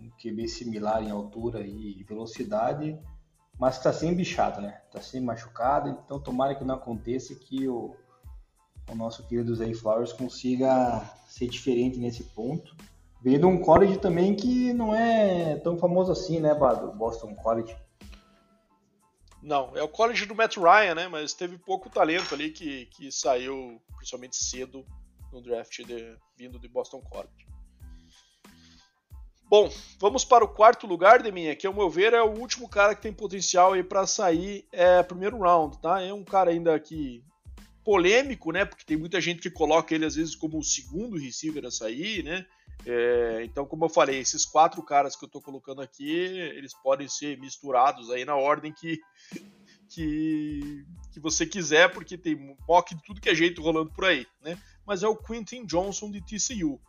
um QB similar em altura e velocidade, mas está sem bichado, né? Está sem machucado, então tomara que não aconteça que o, o nosso querido Zay Flowers consiga ser diferente nesse ponto. Veio de um college também que não é tão famoso assim, né, Bado? Boston College.
Não, é o college do Matt Ryan, né? Mas teve pouco talento ali que, que saiu, principalmente cedo, no draft de, vindo de Boston College. Bom, vamos para o quarto lugar de minha, que ao meu ver é o último cara que tem potencial aí para sair é primeiro round, tá? É um cara ainda que polêmico, né? Porque tem muita gente que coloca ele às vezes como o segundo receiver a sair, né? É, então, como eu falei, esses quatro caras que eu estou colocando aqui, eles podem ser misturados aí na ordem que que, que você quiser, porque tem mock de tudo que é jeito rolando por aí, né? Mas é o Quentin Johnson de TCU.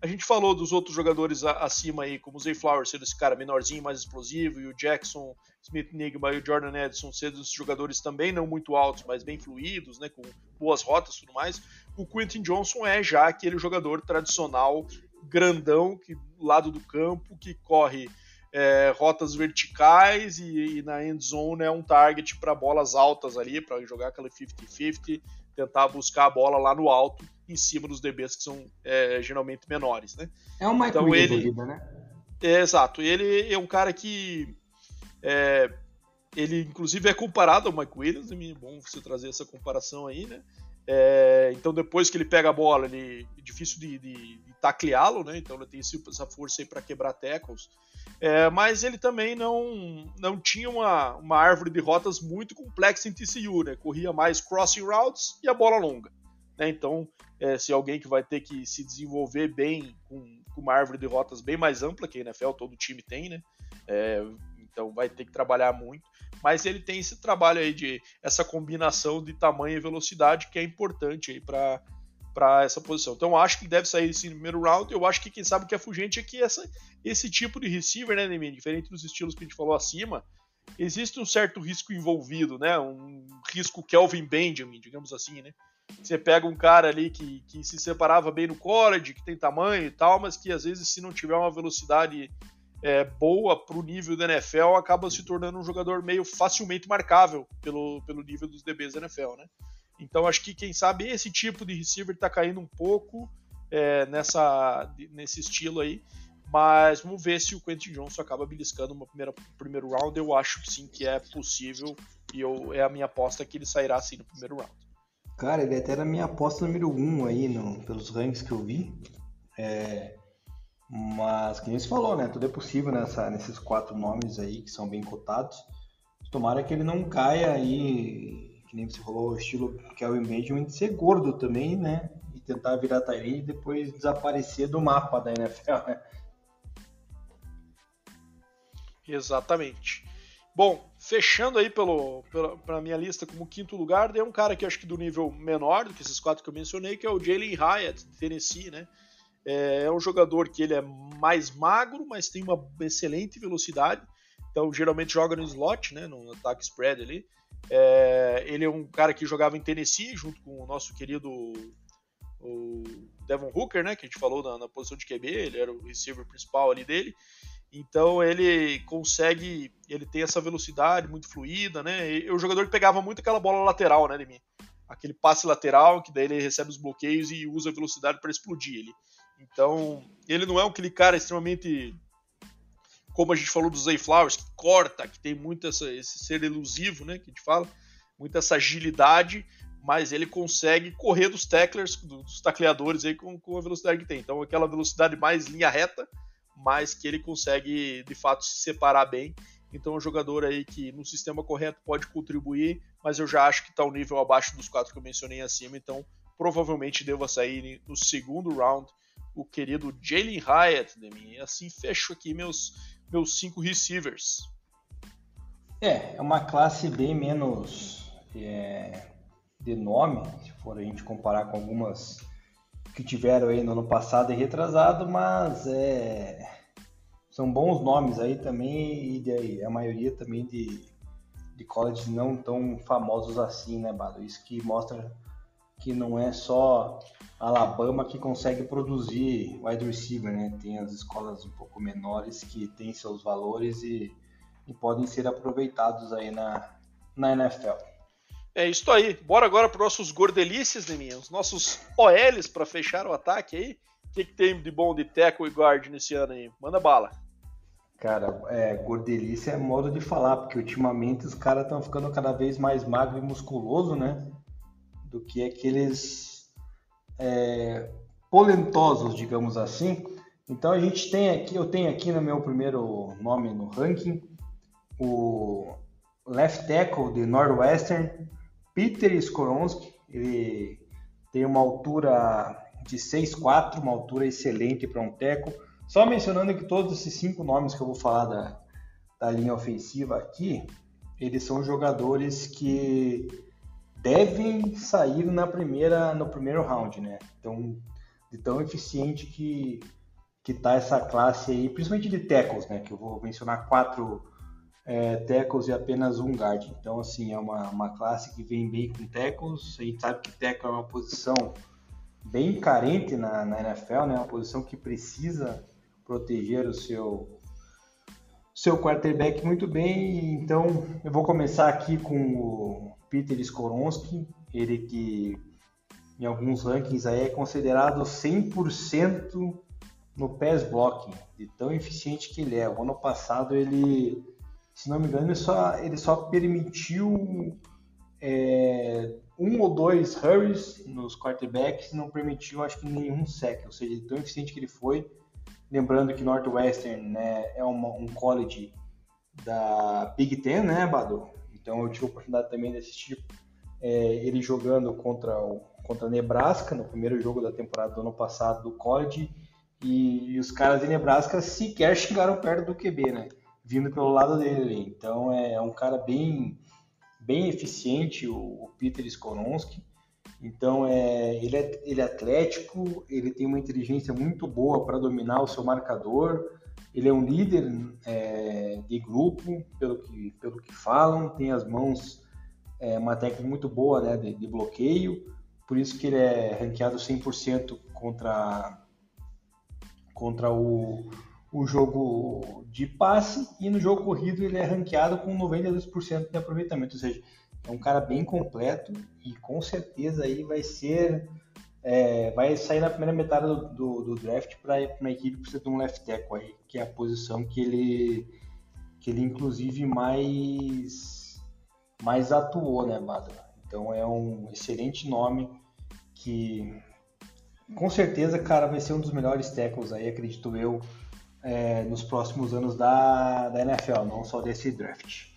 A gente falou dos outros jogadores acima aí, como o Zay Flowers sendo esse cara menorzinho, mais explosivo, e o Jackson, Smith Nigma e o Jordan Edson sendo esses jogadores também não muito altos, mas bem fluidos, né, com boas rotas e tudo mais. O Quentin Johnson é já aquele jogador tradicional, grandão, que lado do campo, que corre é, rotas verticais e, e, na end zone é um target para bolas altas ali, para jogar aquela 50-50, tentar buscar a bola lá no alto, em cima dos DBs que são é, geralmente menores, né?
É um Mike então, ele, vida, né?
É, exato, ele é um cara que é, ele inclusive é comparado ao Mike Williams, é bom você trazer essa comparação aí, né? É, então depois que ele pega a bola, ele é difícil de, de, de tacleá-lo, né? Então ele tem essa força aí para quebrar tackles. É, mas ele também não, não tinha uma, uma árvore de rotas muito complexa em TCU, né? Corria mais crossing routes e a bola longa. Né? Então, é, se alguém que vai ter que se desenvolver bem com, com, uma árvore de rotas bem mais ampla, que a NFL todo time tem, né? É, então vai ter que trabalhar muito. Mas ele tem esse trabalho aí de essa combinação de tamanho e velocidade que é importante aí para para essa posição. Então acho que deve sair esse primeiro round. Eu acho que quem sabe que é fugente é que essa, esse tipo de receiver, né, diferente dos estilos que a gente falou acima, existe um certo risco envolvido, né? Um risco Kelvin Benjamin, digamos assim, né? Você pega um cara ali que, que se separava bem no college, que tem tamanho e tal, mas que às vezes se não tiver uma velocidade é, boa para o nível da NFL, acaba se tornando um jogador meio facilmente marcável pelo, pelo nível dos DBs da NFL, né? Então acho que quem sabe esse tipo de receiver está caindo um pouco é, nessa, nesse estilo aí. Mas vamos ver se o Quentin Johnson acaba beliscando uma primeira primeiro round. Eu acho que sim que é possível. E eu, é a minha aposta que ele sairá assim no primeiro round.
Cara, ele até era minha aposta número 1 um aí, no, pelos ranks que eu vi. É, Mas, nem você falou, né? Tudo é possível nessa, nesses quatro nomes aí que são bem cotados. Tomara que ele não caia aí, que nem você falou, estilo Kelvin Benjamin, de ser gordo também, né? E tentar virar Tyree e depois desaparecer do mapa da NFL, né?
Exatamente. Bom, fechando aí pelo, pela, pela minha lista como quinto lugar, tem um cara que acho que do nível menor do que esses quatro que eu mencionei, que é o Jalen Hyatt, de Tennessee, né? É, é um jogador que ele é mais magro, mas tem uma excelente velocidade. Então, geralmente joga no slot, né, no ataque spread ali. É, ele é um cara que jogava em Tennessee, junto com o nosso querido o Devon Hooker, né, que a gente falou na, na, posição de QB, ele era o receiver principal ali dele. Então ele consegue, ele tem essa velocidade muito fluida, né? E, um jogador pegava muito aquela bola lateral, né, mim. Aquele passe lateral que daí ele recebe os bloqueios e usa a velocidade para explodir ele. Então, ele não é aquele cara extremamente. Como a gente falou do Zay Flowers, que corta, que tem muito essa, esse ser elusivo, né? Que a gente fala, muita essa agilidade, mas ele consegue correr dos tacklers, dos tacleadores aí com, com a velocidade que tem. Então, aquela velocidade mais linha reta, mas que ele consegue de fato se separar bem. Então, é um jogador aí que no sistema correto pode contribuir, mas eu já acho que está um nível abaixo dos quatro que eu mencionei acima, então provavelmente deva sair no segundo round o querido Jalen Hyatt de mim. E assim fecho aqui meus, meus cinco receivers.
É, é uma classe bem menos é, de nome, se for a gente comparar com algumas que tiveram aí no ano passado e retrasado, mas é, são bons nomes aí também, e a maioria também de, de colleges não tão famosos assim, né, Bado? Isso que mostra que não é só Alabama que consegue produzir wide receiver, né? Tem as escolas um pouco menores que têm seus valores e, e podem ser aproveitados aí na, na NFL.
É isso aí. Bora agora para os nossos gordelices, Neminha. Os nossos OLs para fechar o ataque aí. O que, que, tem de bom de tackle e guard nesse ano aí? Manda bala.
Cara, é, gordelice é modo de falar, porque ultimamente os caras estão ficando cada vez mais magro e musculoso, né? Do que aqueles é, polentosos, digamos assim. Então a gente tem aqui, eu tenho aqui no meu primeiro nome no ranking, o left tackle de Northwestern, Peter Skoronski. Ele tem uma altura de 6'4", uma altura excelente para um tackle. Só mencionando que todos esses cinco nomes que eu vou falar da, da linha ofensiva aqui, eles são jogadores que devem sair na primeira, no primeiro round, né? Então, de tão eficiente que que tá essa classe aí, principalmente de tackles, né? Que eu vou mencionar quatro é, tackles e apenas um guard. Então, assim, é uma, uma classe que vem bem com tackles. A gente sabe que tackle é uma posição bem carente na, na NFL, né? Uma posição que precisa proteger o seu seu quarterback muito bem. Então, eu vou começar aqui com o Peter Skoronski, ele que em alguns rankings aí é considerado 100% no pass blocking, de tão eficiente que ele é. O ano passado ele, se não me engano, ele só, ele só permitiu é, um ou dois hurries nos quarterbacks, não permitiu acho que nenhum sec, ou seja, tão eficiente que ele foi. Lembrando que Northwestern né, é uma, um college da Big Ten, né, Badu? Então eu tive a oportunidade também de assistir é, ele jogando contra o contra Nebraska no primeiro jogo da temporada do ano passado do college e, e os caras de Nebraska sequer chegaram perto do QB, né? Vindo pelo lado dele. Então é, um cara bem bem eficiente o, o Peter Skoronski. Então é, ele, é, ele é atlético, ele tem uma inteligência muito boa para dominar o seu marcador. Ele é um líder é, de grupo, pelo que, pelo que falam, tem as mãos, é, uma técnica muito boa né, de, de bloqueio, por isso que ele é ranqueado 100% contra, contra o, o jogo de passe, e no jogo corrido ele é ranqueado com 92% de aproveitamento, ou seja, é um cara bem completo e com certeza aí vai ser é, vai sair na primeira metade do, do, do draft para uma equipe que precisa de um left tackle aí, que é a posição que ele que ele inclusive mais mais atuou, né, Badra? Então é um excelente nome que com certeza, cara, vai ser um dos melhores tackles aí, acredito eu, é, nos próximos anos da, da NFL, não só desse draft.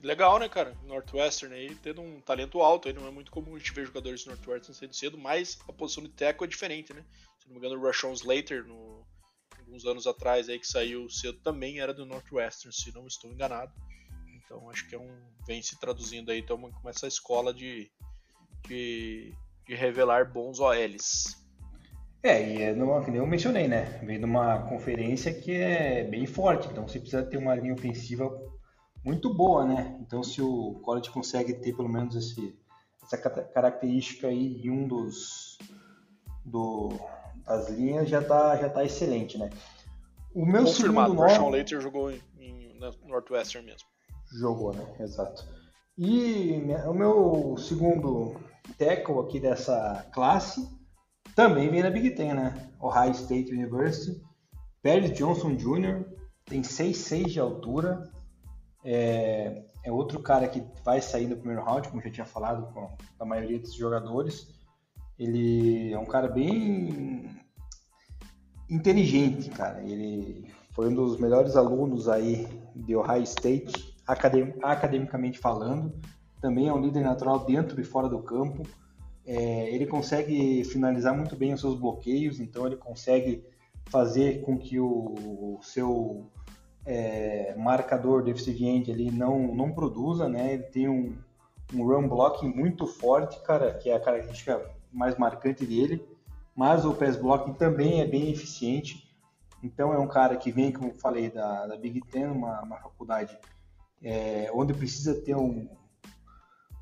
Legal, né, cara? Northwestern aí tendo um talento alto, aí não é muito comum a gente ver jogadores do Northwestern sendo cedo, mas a posição de tackle é diferente, né? Se não me engano, o Rashawn Slater, no, alguns anos atrás, aí que saiu cedo, também era do Northwestern, se não estou enganado. Então acho que é um. vem se traduzindo aí então, com essa escola de, de, de revelar bons OLs.
É, e é numa, que nem eu mencionei, né? Vem de uma conferência que é bem forte, então você precisa ter uma linha ofensiva muito boa, né? Então se o college consegue ter pelo menos esse, essa característica aí em um dos do, das linhas já tá, já tá excelente, né?
O meu Confirmado, segundo nome... o Sean Later jogou em, em Northwestern mesmo.
Jogou, né? Exato. E o meu segundo tackle aqui dessa classe também vem da Big Ten, né? Ohio State University. Perry Johnson Jr. tem 6'6 de altura. É, é, outro cara que vai sair no primeiro round, como já tinha falado com a maioria desses jogadores. Ele é um cara bem inteligente, cara. Ele foi um dos melhores alunos aí de Ohio State academ academicamente falando, também é um líder natural dentro e fora do campo. É, ele consegue finalizar muito bem os seus bloqueios, então ele consegue fazer com que o, o seu é, marcador deficiente ali não, não produza, né? Ele tem um, um run blocking muito forte, cara, que é a característica mais marcante dele, mas o pass blocking também é bem eficiente. Então é um cara que vem, como falei, da, da Big Ten, uma, uma faculdade é, onde precisa ter um,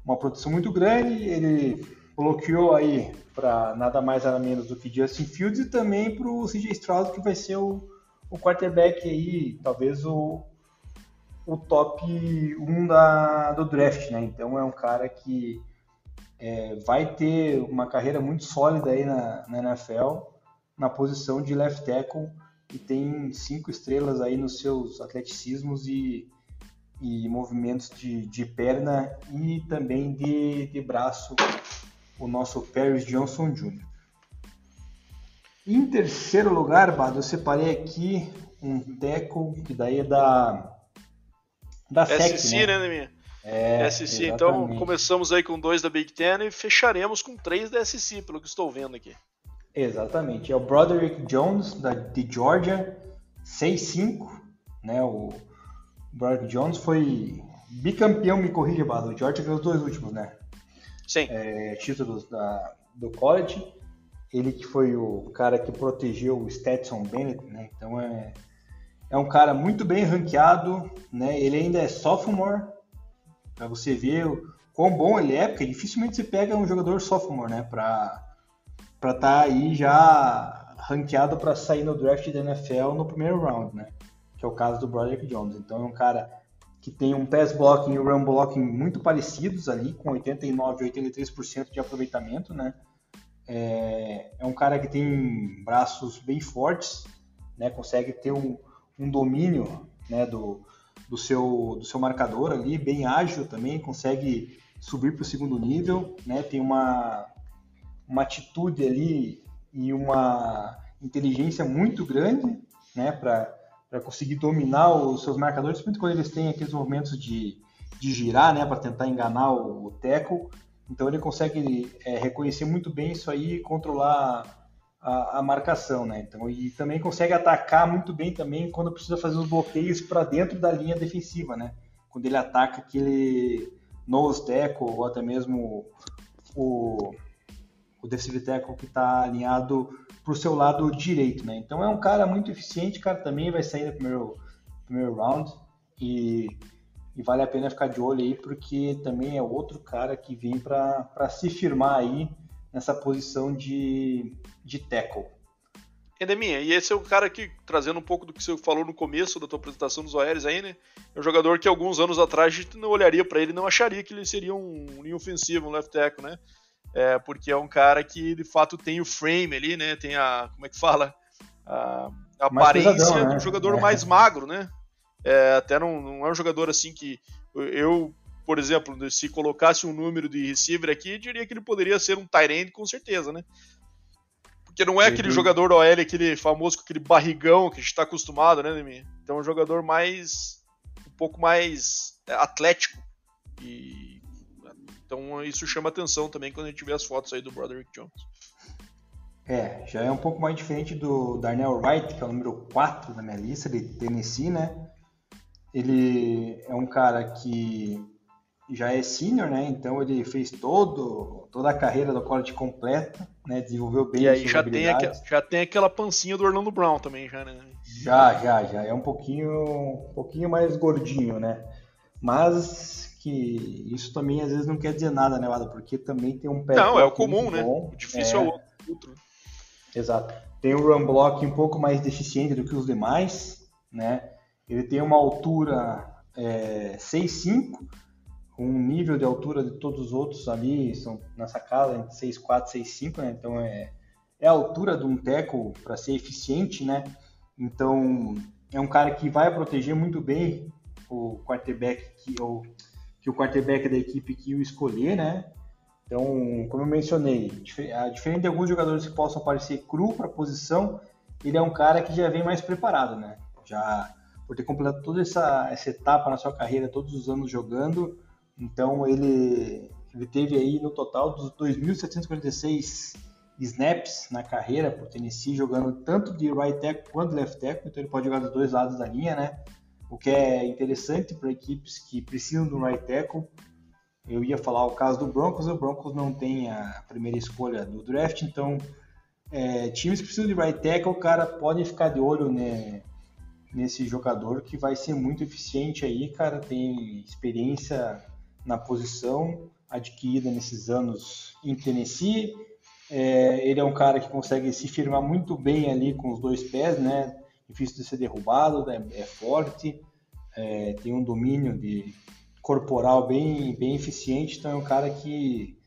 uma produção muito grande. Ele bloqueou aí para nada mais nada menos do que Justin Fields e também para o CJ Stroud, que vai ser o, o quarterback aí, talvez o, o top 1 da, do draft, né? Então é um cara que é, vai ter uma carreira muito sólida aí na, na NFL, na posição de left tackle, e tem cinco estrelas aí nos seus atleticismos e e movimentos de, de perna e também de, de braço, o nosso Paris Johnson Jr. Em terceiro lugar, Bado, eu separei aqui um teco que daí é da
da SEC, SC, né, né minha? É, SC, então começamos aí com dois da Big Ten e fecharemos com três da SC, pelo que estou vendo aqui.
Exatamente, é o Broderick Jones, da, de Georgia, 6'5", né, o Broderick Jones foi bicampeão, me corrija, Bado. O Georgia ganhou os dois últimos, né?
Sim.
É, títulos da, do college. Ele que foi o cara que protegeu o Stetson Bennett, né? Então é, é um cara muito bem ranqueado, né? Ele ainda é sophomore, para você ver o quão bom ele é, porque dificilmente você pega um jogador sophomore, né? Para estar tá aí já ranqueado para sair no draft da NFL no primeiro round, né? que é o caso do Broderick Jones. Então é um cara que tem um pass blocking e um run blocking muito parecidos ali, com 89 e 83% de aproveitamento, né? É, é, um cara que tem braços bem fortes, né? Consegue ter um, um domínio, né? Do, do seu do seu marcador ali, bem ágil também, consegue subir para o segundo nível, né? Tem uma uma atitude ali e uma inteligência muito grande, né? Para para conseguir dominar os seus marcadores, principalmente quando eles têm aqueles movimentos de, de girar, né, para tentar enganar o, o teco. Então ele consegue é, reconhecer muito bem isso aí e controlar a, a, marcação, né? Então e também consegue atacar muito bem também quando precisa fazer os bloqueios para dentro da linha defensiva, né? Quando ele ataca aquele nose tackle ou até mesmo o o defensive tackle que está alinhado para o seu lado direito, né? Então é um cara muito eficiente, cara, também vai sair no primeiro, primeiro round e, e vale a pena ficar de olho aí, porque também é outro cara que vem para se firmar aí nessa posição de, de tackle.
Endeminha, e esse é o cara que, trazendo um pouco do que você falou no começo da tua apresentação dos OLs aí, né? É um jogador que alguns anos atrás a gente não olharia para ele não acharia que ele seria um linha ofensivo, um left tackle, né? É, porque é um cara que de fato tem o frame ali, né? Tem a. Como é que fala? A, a aparência pesadão, né? do jogador é. mais magro, né? É, até não, não é um jogador assim que. Eu, por exemplo, se colocasse um número de receiver aqui, diria que ele poderia ser um Tyrande com certeza, né? Porque não é aquele jogador OL, aquele famoso com aquele barrigão que a gente está acostumado, né, Demi? Então é um jogador mais. um pouco mais é, atlético. Então isso chama atenção também quando a gente vê as fotos aí do Broderick Jones.
É, já é um pouco mais diferente do Darnell Wright, que é o número 4 na minha lista, de Tennessee, né? Ele é um cara que já é senior, né? Então ele fez todo, toda a carreira do college completa, né? Desenvolveu bem
E aí já tem, aqua, já tem aquela pancinha do Orlando Brown também, já, né?
Já, já, já. É um pouquinho, um pouquinho mais gordinho, né? Mas que isso também às vezes não quer dizer nada, né, Wada? Porque também tem um
pé. Não, é o comum, né? O difícil é, é o outro.
Exato. Tem um run block um pouco mais deficiente do que os demais, né? Ele tem uma altura é, 6'5", com um nível de altura de todos os outros ali, são nessa casa entre 6'4", 6'5", né? Então é, é a altura de um teco para ser eficiente, né? Então é um cara que vai proteger muito bem o quarterback que, ou, que o quarterback da equipe que o escolher, né? Então, como eu mencionei, diferente de alguns jogadores que possam parecer cru para a posição, ele é um cara que já vem mais preparado, né? Já por ter completado toda essa, essa etapa na sua carreira, todos os anos jogando, então ele, ele teve aí no total dos 2.746 snaps na carreira por Tennessee, jogando tanto de right tackle quanto de left tackle, então ele pode jogar dos dois lados da linha, né? O que é interessante para equipes que precisam do right tackle. Eu ia falar o caso do Broncos, o Broncos não tem a primeira escolha do draft, então é, times que precisam de right tackle, o cara pode ficar de olho né, nesse jogador que vai ser muito eficiente aí, cara, tem experiência na posição adquirida nesses anos em Tennessee. É, ele é um cara que consegue se firmar muito bem ali com os dois pés, né? Difícil de ser derrubado, é, é forte, é, tem um domínio de corporal bem, bem eficiente, então é um cara que,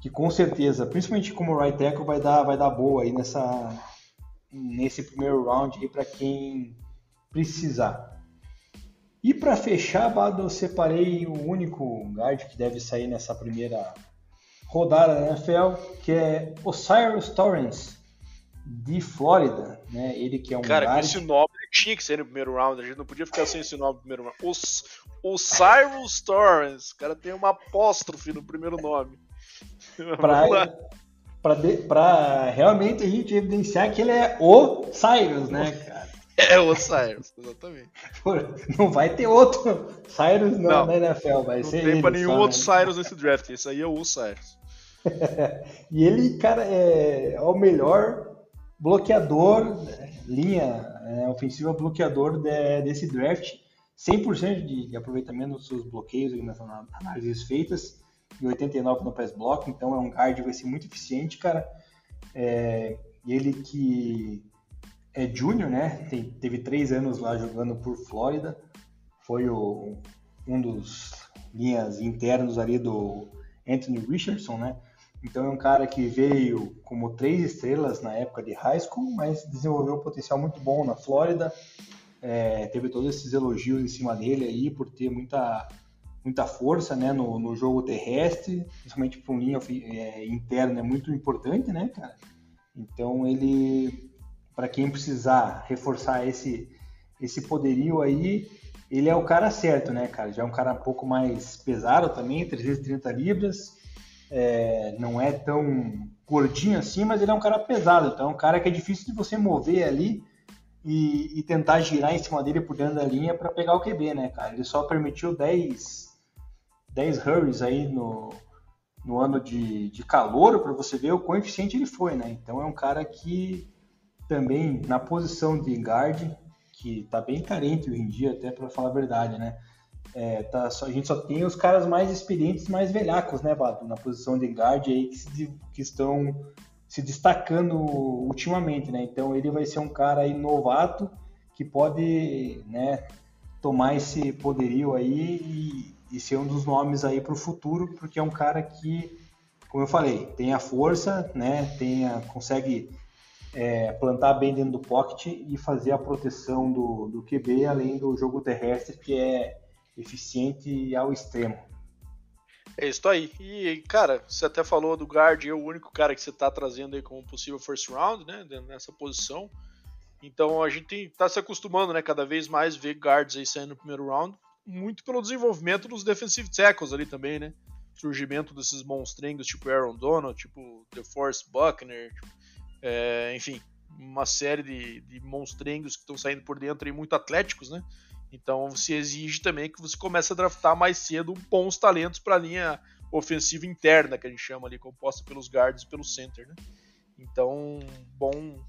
que com certeza, principalmente como right tackle, vai dar, vai dar boa aí nessa, nesse primeiro round para quem precisar. E para fechar, Bado, eu separei o único guard que deve sair nessa primeira rodada da NFL, que é Osiris Torrance, de Flórida. Né? Ele que é um
Cara, guard... esse nome tinha que ser no primeiro round, a gente não podia ficar sem esse nome no primeiro round. Os, Osiris Torrance, o cara tem uma apóstrofe no primeiro nome.
Para realmente a gente evidenciar que ele é o Cyrus, né, cara?
É o Cyrus, exatamente.
Não vai ter outro Cyrus não, na NFL, vai
não
ser.
Não tem pra nenhum outro Cyrus nesse draft, esse aí é o Cyrus.
e ele, cara, é, o melhor bloqueador, linha é, ofensiva bloqueador de, desse draft. 100% de, de aproveitamento dos seus bloqueios nas análises feitas e 89 no pass block, então é um guard que vai ser muito eficiente, cara. É, ele que é júnior, né? Tem, teve três anos lá jogando por Flórida. Foi o, um dos linhas internos ali do Anthony Richardson, né? Então é um cara que veio como três estrelas na época de high school, mas desenvolveu um potencial muito bom na Flórida. É, teve todos esses elogios em cima dele aí por ter muita muita força né, no, no jogo terrestre, principalmente para um linha é, interna é muito importante, né, cara? Então ele para quem precisar reforçar esse, esse poderio aí, ele é o cara certo, né, cara? Já é um cara um pouco mais pesado também, 330 libras, é, não é tão gordinho assim, mas ele é um cara pesado, então é um cara que é difícil de você mover ali e, e tentar girar em cima dele por dentro da linha para pegar o QB, né, cara? Ele só permitiu 10, 10 hurries aí no, no ano de, de calor para você ver o quão eficiente ele foi, né? Então é um cara que também na posição de guard, que está bem carente hoje em dia, até para falar a verdade, né? É, tá, só, a gente só tem os caras mais experientes, mais velhacos, né, Bato? Na posição de guard aí que, se, que estão se destacando ultimamente, né? Então ele vai ser um cara aí novato que pode, né, tomar esse poderio aí e, e ser um dos nomes aí para o futuro, porque é um cara que, como eu falei, tem a força, né? Tem a, consegue é, plantar bem dentro do pocket e fazer a proteção do, do QB, além do jogo terrestre, que é eficiente ao extremo.
É isso aí. E, cara, você até falou do guard, é o único cara que você tá trazendo aí como possível first round, né? Nessa posição. Então a gente tem, tá se acostumando, né? Cada vez mais ver guards aí saindo no primeiro round. Muito pelo desenvolvimento dos defensive tackles ali também, né? Surgimento desses monstrengues tipo Aaron Donald, tipo The Force Buckner, tipo, é, enfim, uma série de, de monstrengos que estão saindo por dentro e muito atléticos, né? Então se exige também que você comece a draftar mais cedo bons talentos para a linha ofensiva interna, que a gente chama ali, composta pelos guards e pelo center, né? Então, bom,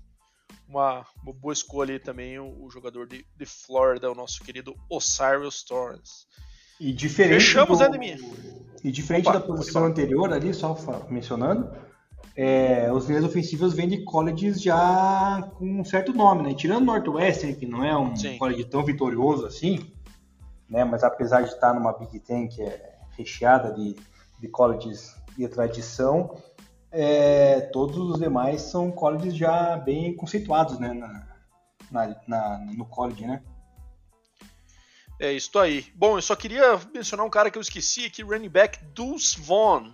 uma, uma boa escolha aí também o, o, jogador de, de Florida, o nosso querido Osiris Torres.
E diferente
Fechamos,
do, né, E diferente Opa, da posição anterior ali, só mencionando, é, os linhas ofensivas vêm de colleges já com um certo nome, né? Tirando o Northwestern, que não é um Sim. college tão vitorioso assim, né? Mas apesar de estar numa Big Ten que é recheada de, de colleges de tradição, é, todos os demais são colleges já bem conceituados, né? Na, na, na, no college, né?
É isso aí. Bom, eu só queria mencionar um cara que eu esqueci aqui, running back Deuce Vaughn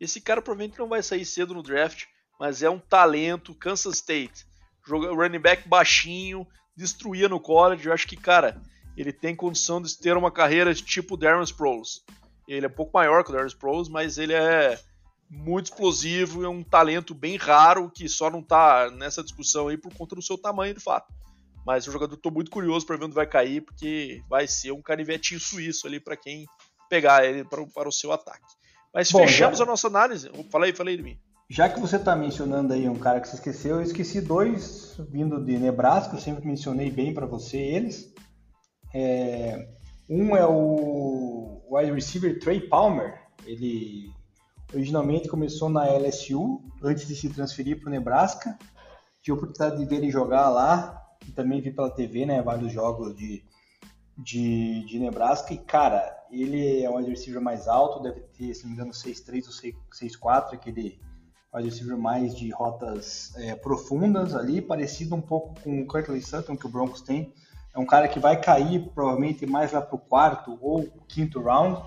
esse cara provavelmente não vai sair cedo no draft, mas é um talento. Kansas State, joga, running back baixinho, destruía no college. Eu acho que, cara, ele tem condição de ter uma carreira tipo Darren Sproles. Ele é um pouco maior que o Darren Sproles, mas ele é muito explosivo, é um talento bem raro que só não tá nessa discussão aí por conta do seu tamanho de fato. Mas o jogador tô muito curioso para ver onde vai cair, porque vai ser um canivetinho suíço ali para quem pegar ele para o seu ataque. Mas Bom, fechamos já... a nossa análise. Falei, falei de mim.
Já que você está mencionando aí um cara que você esqueceu, eu esqueci dois vindo de Nebraska, eu sempre mencionei bem para você eles. É... um é o wide receiver Trey Palmer, ele originalmente começou na LSU, antes de se transferir para o Nebraska. Tive a oportunidade de ver ele jogar lá, e também vi pela TV, né, vários jogos de, de, de Nebraska. E, cara, ele é um receiver mais alto, deve ter, se não me engano, 6'3 ou 6'4, aquele receiver mais de rotas é, profundas ali, parecido um pouco com o Curtis Sutton que o Broncos tem. É um cara que vai cair provavelmente mais lá para o quarto ou quinto round,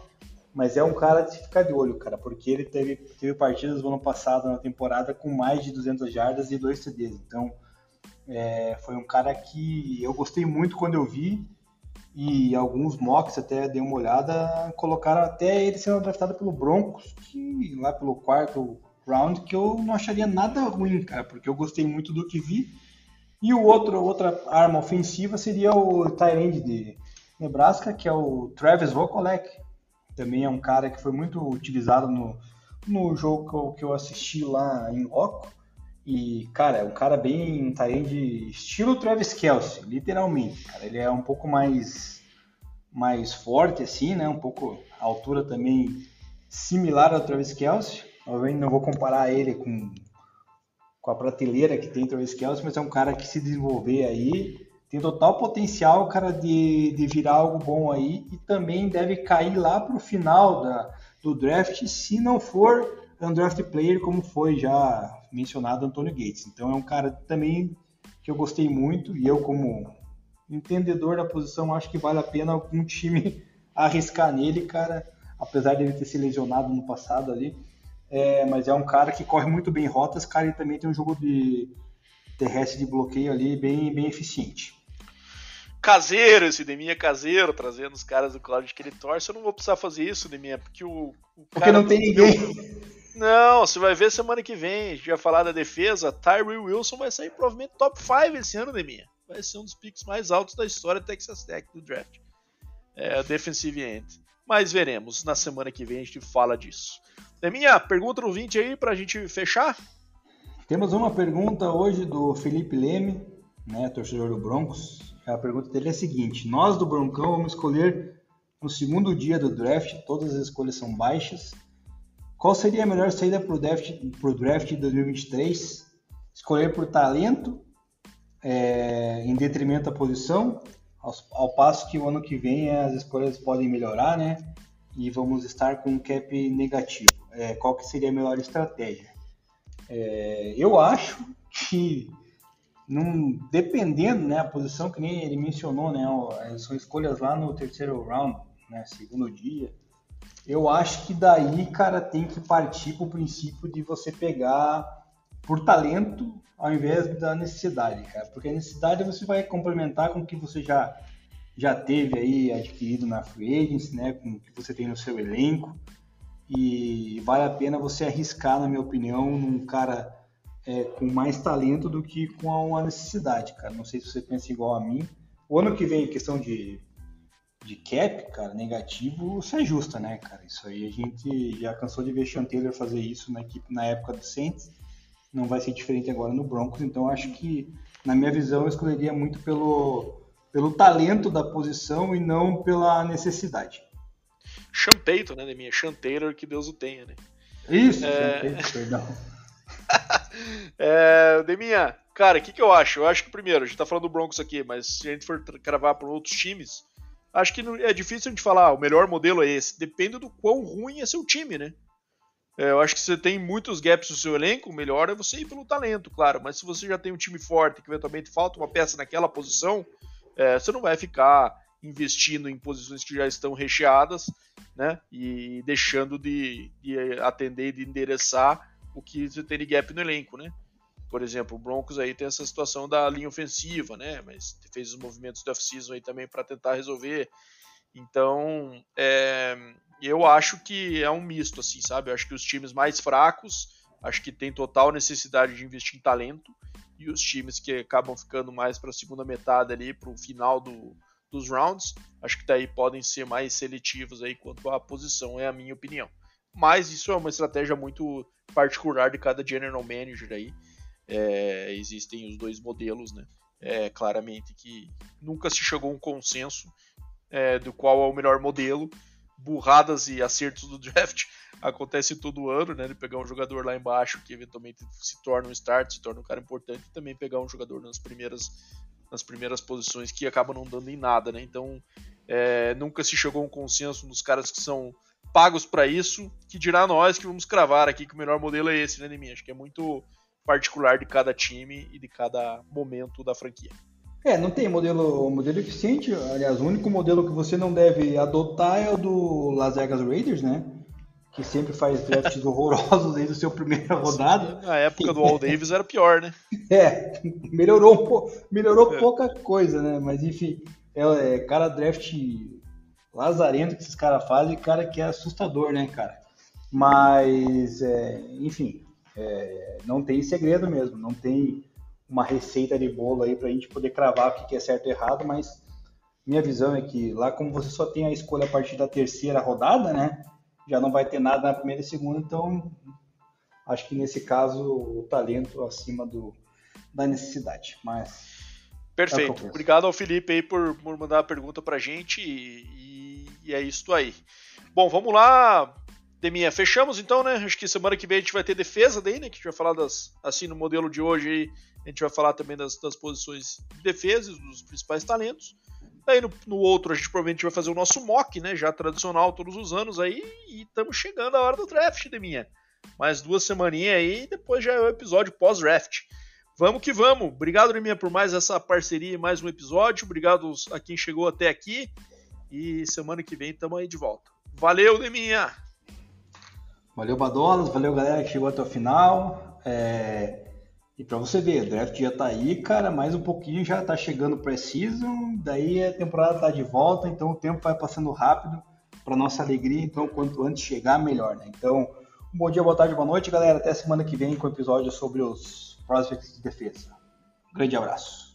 mas é um cara de ficar de olho, cara, porque ele teve, teve partidas no ano passado na temporada com mais de 200 jardas e dois CDs. Então, é, foi um cara que eu gostei muito quando eu vi e alguns mocks até dei uma olhada, colocaram até ele sendo draftado pelo Broncos, que lá pelo quarto round, que eu não acharia nada ruim, cara, porque eu gostei muito do que vi. E o outro, outra arma ofensiva seria o Tyrande de Nebraska, que é o Travis Vokolek. Também é um cara que foi muito utilizado no, no jogo que eu, que eu assisti lá em loco. E, cara, é um cara bem tá de estilo Travis Kelsey, literalmente, cara. Ele é um pouco mais mais forte assim, né? Um pouco a altura também similar ao Travis Kelsey. Obviamente não vou comparar ele com com a prateleira que tem Travis Kelsey, mas é um cara que se desenvolver aí tem total potencial, cara, de, de virar algo bom aí e também deve cair lá pro final da, do draft se não for undrafted player como foi já mencionado Antônio Gates. Então é um cara também que eu gostei muito e eu como entendedor da posição acho que vale a pena algum time arriscar nele, cara, apesar de ele ter se lesionado no passado ali. É, mas é um cara que corre muito bem rotas, cara, e também tem um jogo de terrestre de bloqueio ali bem, bem eficiente.
Caseiro, esse Deminha caseiro, trazendo os caras do Cláudio que ele torce. Eu não vou precisar fazer isso, Deminha, porque o. o
porque não tem ninguém.
Não, você vai ver semana que vem. A gente vai falar da defesa. Tyree Wilson vai sair provavelmente top 5 esse ano, Deminha. Vai ser um dos picks mais altos da história do Texas Tech do draft. É, defensive end. Mas veremos. Na semana que vem a gente fala disso. Deminha, pergunta no 20 aí pra gente fechar.
Temos uma pergunta hoje do Felipe Leme, né, torcedor do Broncos. A pergunta dele é a seguinte: Nós do Broncão vamos escolher no segundo dia do draft, todas as escolhas são baixas. Qual seria a melhor saída para o draft, pro draft de 2023? Escolher por talento, é, em detrimento da posição, ao, ao, passo que o ano que vem as escolhas podem melhorar, né? E vamos estar com um cap negativo. É, qual que seria a melhor estratégia? É, eu acho que, num, dependendo, né, a posição que nem ele mencionou, né, são escolhas lá no terceiro round, né, segundo dia, Eu acho que daí, cara, tem que partir para o princípio de você pegar por talento ao invés da necessidade, cara. Porque a necessidade você vai complementar com o que você já, já teve aí adquirido na Free Agency, né? Com o que você tem no seu elenco. E vale a pena você arriscar, na minha opinião, num cara é, com mais talento do que com a necessidade, cara. Não sei se você pensa igual a mim. O ano que vem, questão de de cap, cara, negativo, se ajusta, né, cara? Isso aí a gente já cansou de ver Sean Taylor fazer isso na equipe na época do Saints. Não vai ser diferente agora no Broncos, então acho que, na minha visão, eu escolheria muito pelo, pelo talento da posição e não pela necessidade.
Sean Payton, né, minha Sean Taylor, que Deus o tenha, né?
Isso, é... Payton, perdão.
é, Deminha, cara, o que, que eu acho? Eu acho que, primeiro, a gente tá falando do Broncos aqui, mas se a gente for cravar para outros times, acho que é difícil gente falar, ah, o melhor modelo é esse. Depende do quão ruim é seu time, né? É, eu acho que você tem muitos gaps no seu elenco, o melhor é você ir pelo talento, claro. Mas se você já tem um time forte, que eventualmente falta uma peça naquela posição, é, você não vai ficar investindo em posições que já estão recheadas, né? E deixando de, de atender e de endereçar o que você tem de gap no elenco, né? Por exemplo, o Broncos aí tem essa situação da linha ofensiva, né? Mas fez os movimentos de off-season aí também para tentar resolver. Então, é, eu acho que é um misto, assim, sabe? Eu acho que os times mais fracos, acho que tem total necessidade de investir em talento. E os times que acabam ficando mais para a segunda metade ali, para o final do, dos rounds, acho que daí podem ser mais seletivos aí quanto à posição, é a minha opinião. Mas isso é uma estratégia muito particular de cada general manager aí é, existem os dois modelos, né? É, claramente que nunca se chegou a um consenso é, do qual é o melhor modelo. Burradas e acertos do draft acontece todo ano, né? Ele pegar um jogador lá embaixo que eventualmente se torna um start, se torna um cara importante, e também pegar um jogador nas primeiras, nas primeiras posições que acaba não dando em nada, né? Então é, nunca se chegou a um consenso nos caras que são pagos para isso, que dirá nós que vamos cravar aqui que o melhor modelo é esse, né, Neminha? Acho que é muito particular de cada time e de cada momento da franquia.
É, não tem modelo, modelo eficiente. Aliás, o único modelo que você não deve adotar é o do Las Vegas Raiders, né? Que sempre faz drafts horrorosos desde a sua primeira rodada.
Na época do All Davis era pior, né?
É, melhorou, um po melhorou é. pouca coisa, né? Mas enfim, é, é cara draft lazarento que esses caras fazem, cara que é assustador, né, cara? Mas, é, enfim, é, não tem segredo mesmo, não tem uma receita de bolo aí para a gente poder cravar o que é certo e errado, mas minha visão é que lá como você só tem a escolha a partir da terceira rodada, né, já não vai ter nada na primeira e segunda, então acho que nesse caso o talento acima do, da necessidade, mas
Perfeito. É Obrigado ao Felipe aí por, por mandar a pergunta pra gente e, e, e é isso aí. Bom, vamos lá Deminha, fechamos então, né? Acho que semana que vem a gente vai ter defesa daí, né? Que a gente vai falar das. Assim, no modelo de hoje aí, a gente vai falar também das, das posições de defesa, dos principais talentos. Daí no, no, outro a gente provavelmente vai fazer o nosso mock, né? Já tradicional todos os anos aí. E estamos chegando a hora do draft, Deminha. Mais duas semaninhas aí e depois já é o episódio pós-draft. Vamos que vamos. Obrigado, Deminha, por mais essa parceria e mais um episódio. Obrigado a quem chegou até aqui. E semana que vem estamos aí de volta. Valeu, Deminha!
Valeu, Badolas. Valeu, galera que chegou até o final. É... E para você ver, o draft já tá aí, cara, mais um pouquinho já tá chegando pré-season, daí a temporada tá de volta, então o tempo vai passando rápido para nossa alegria, então quanto antes chegar, melhor, né? Então, um bom dia, boa tarde, boa noite, galera. Até semana que vem com o episódio sobre os prospects de defesa. Um grande abraço.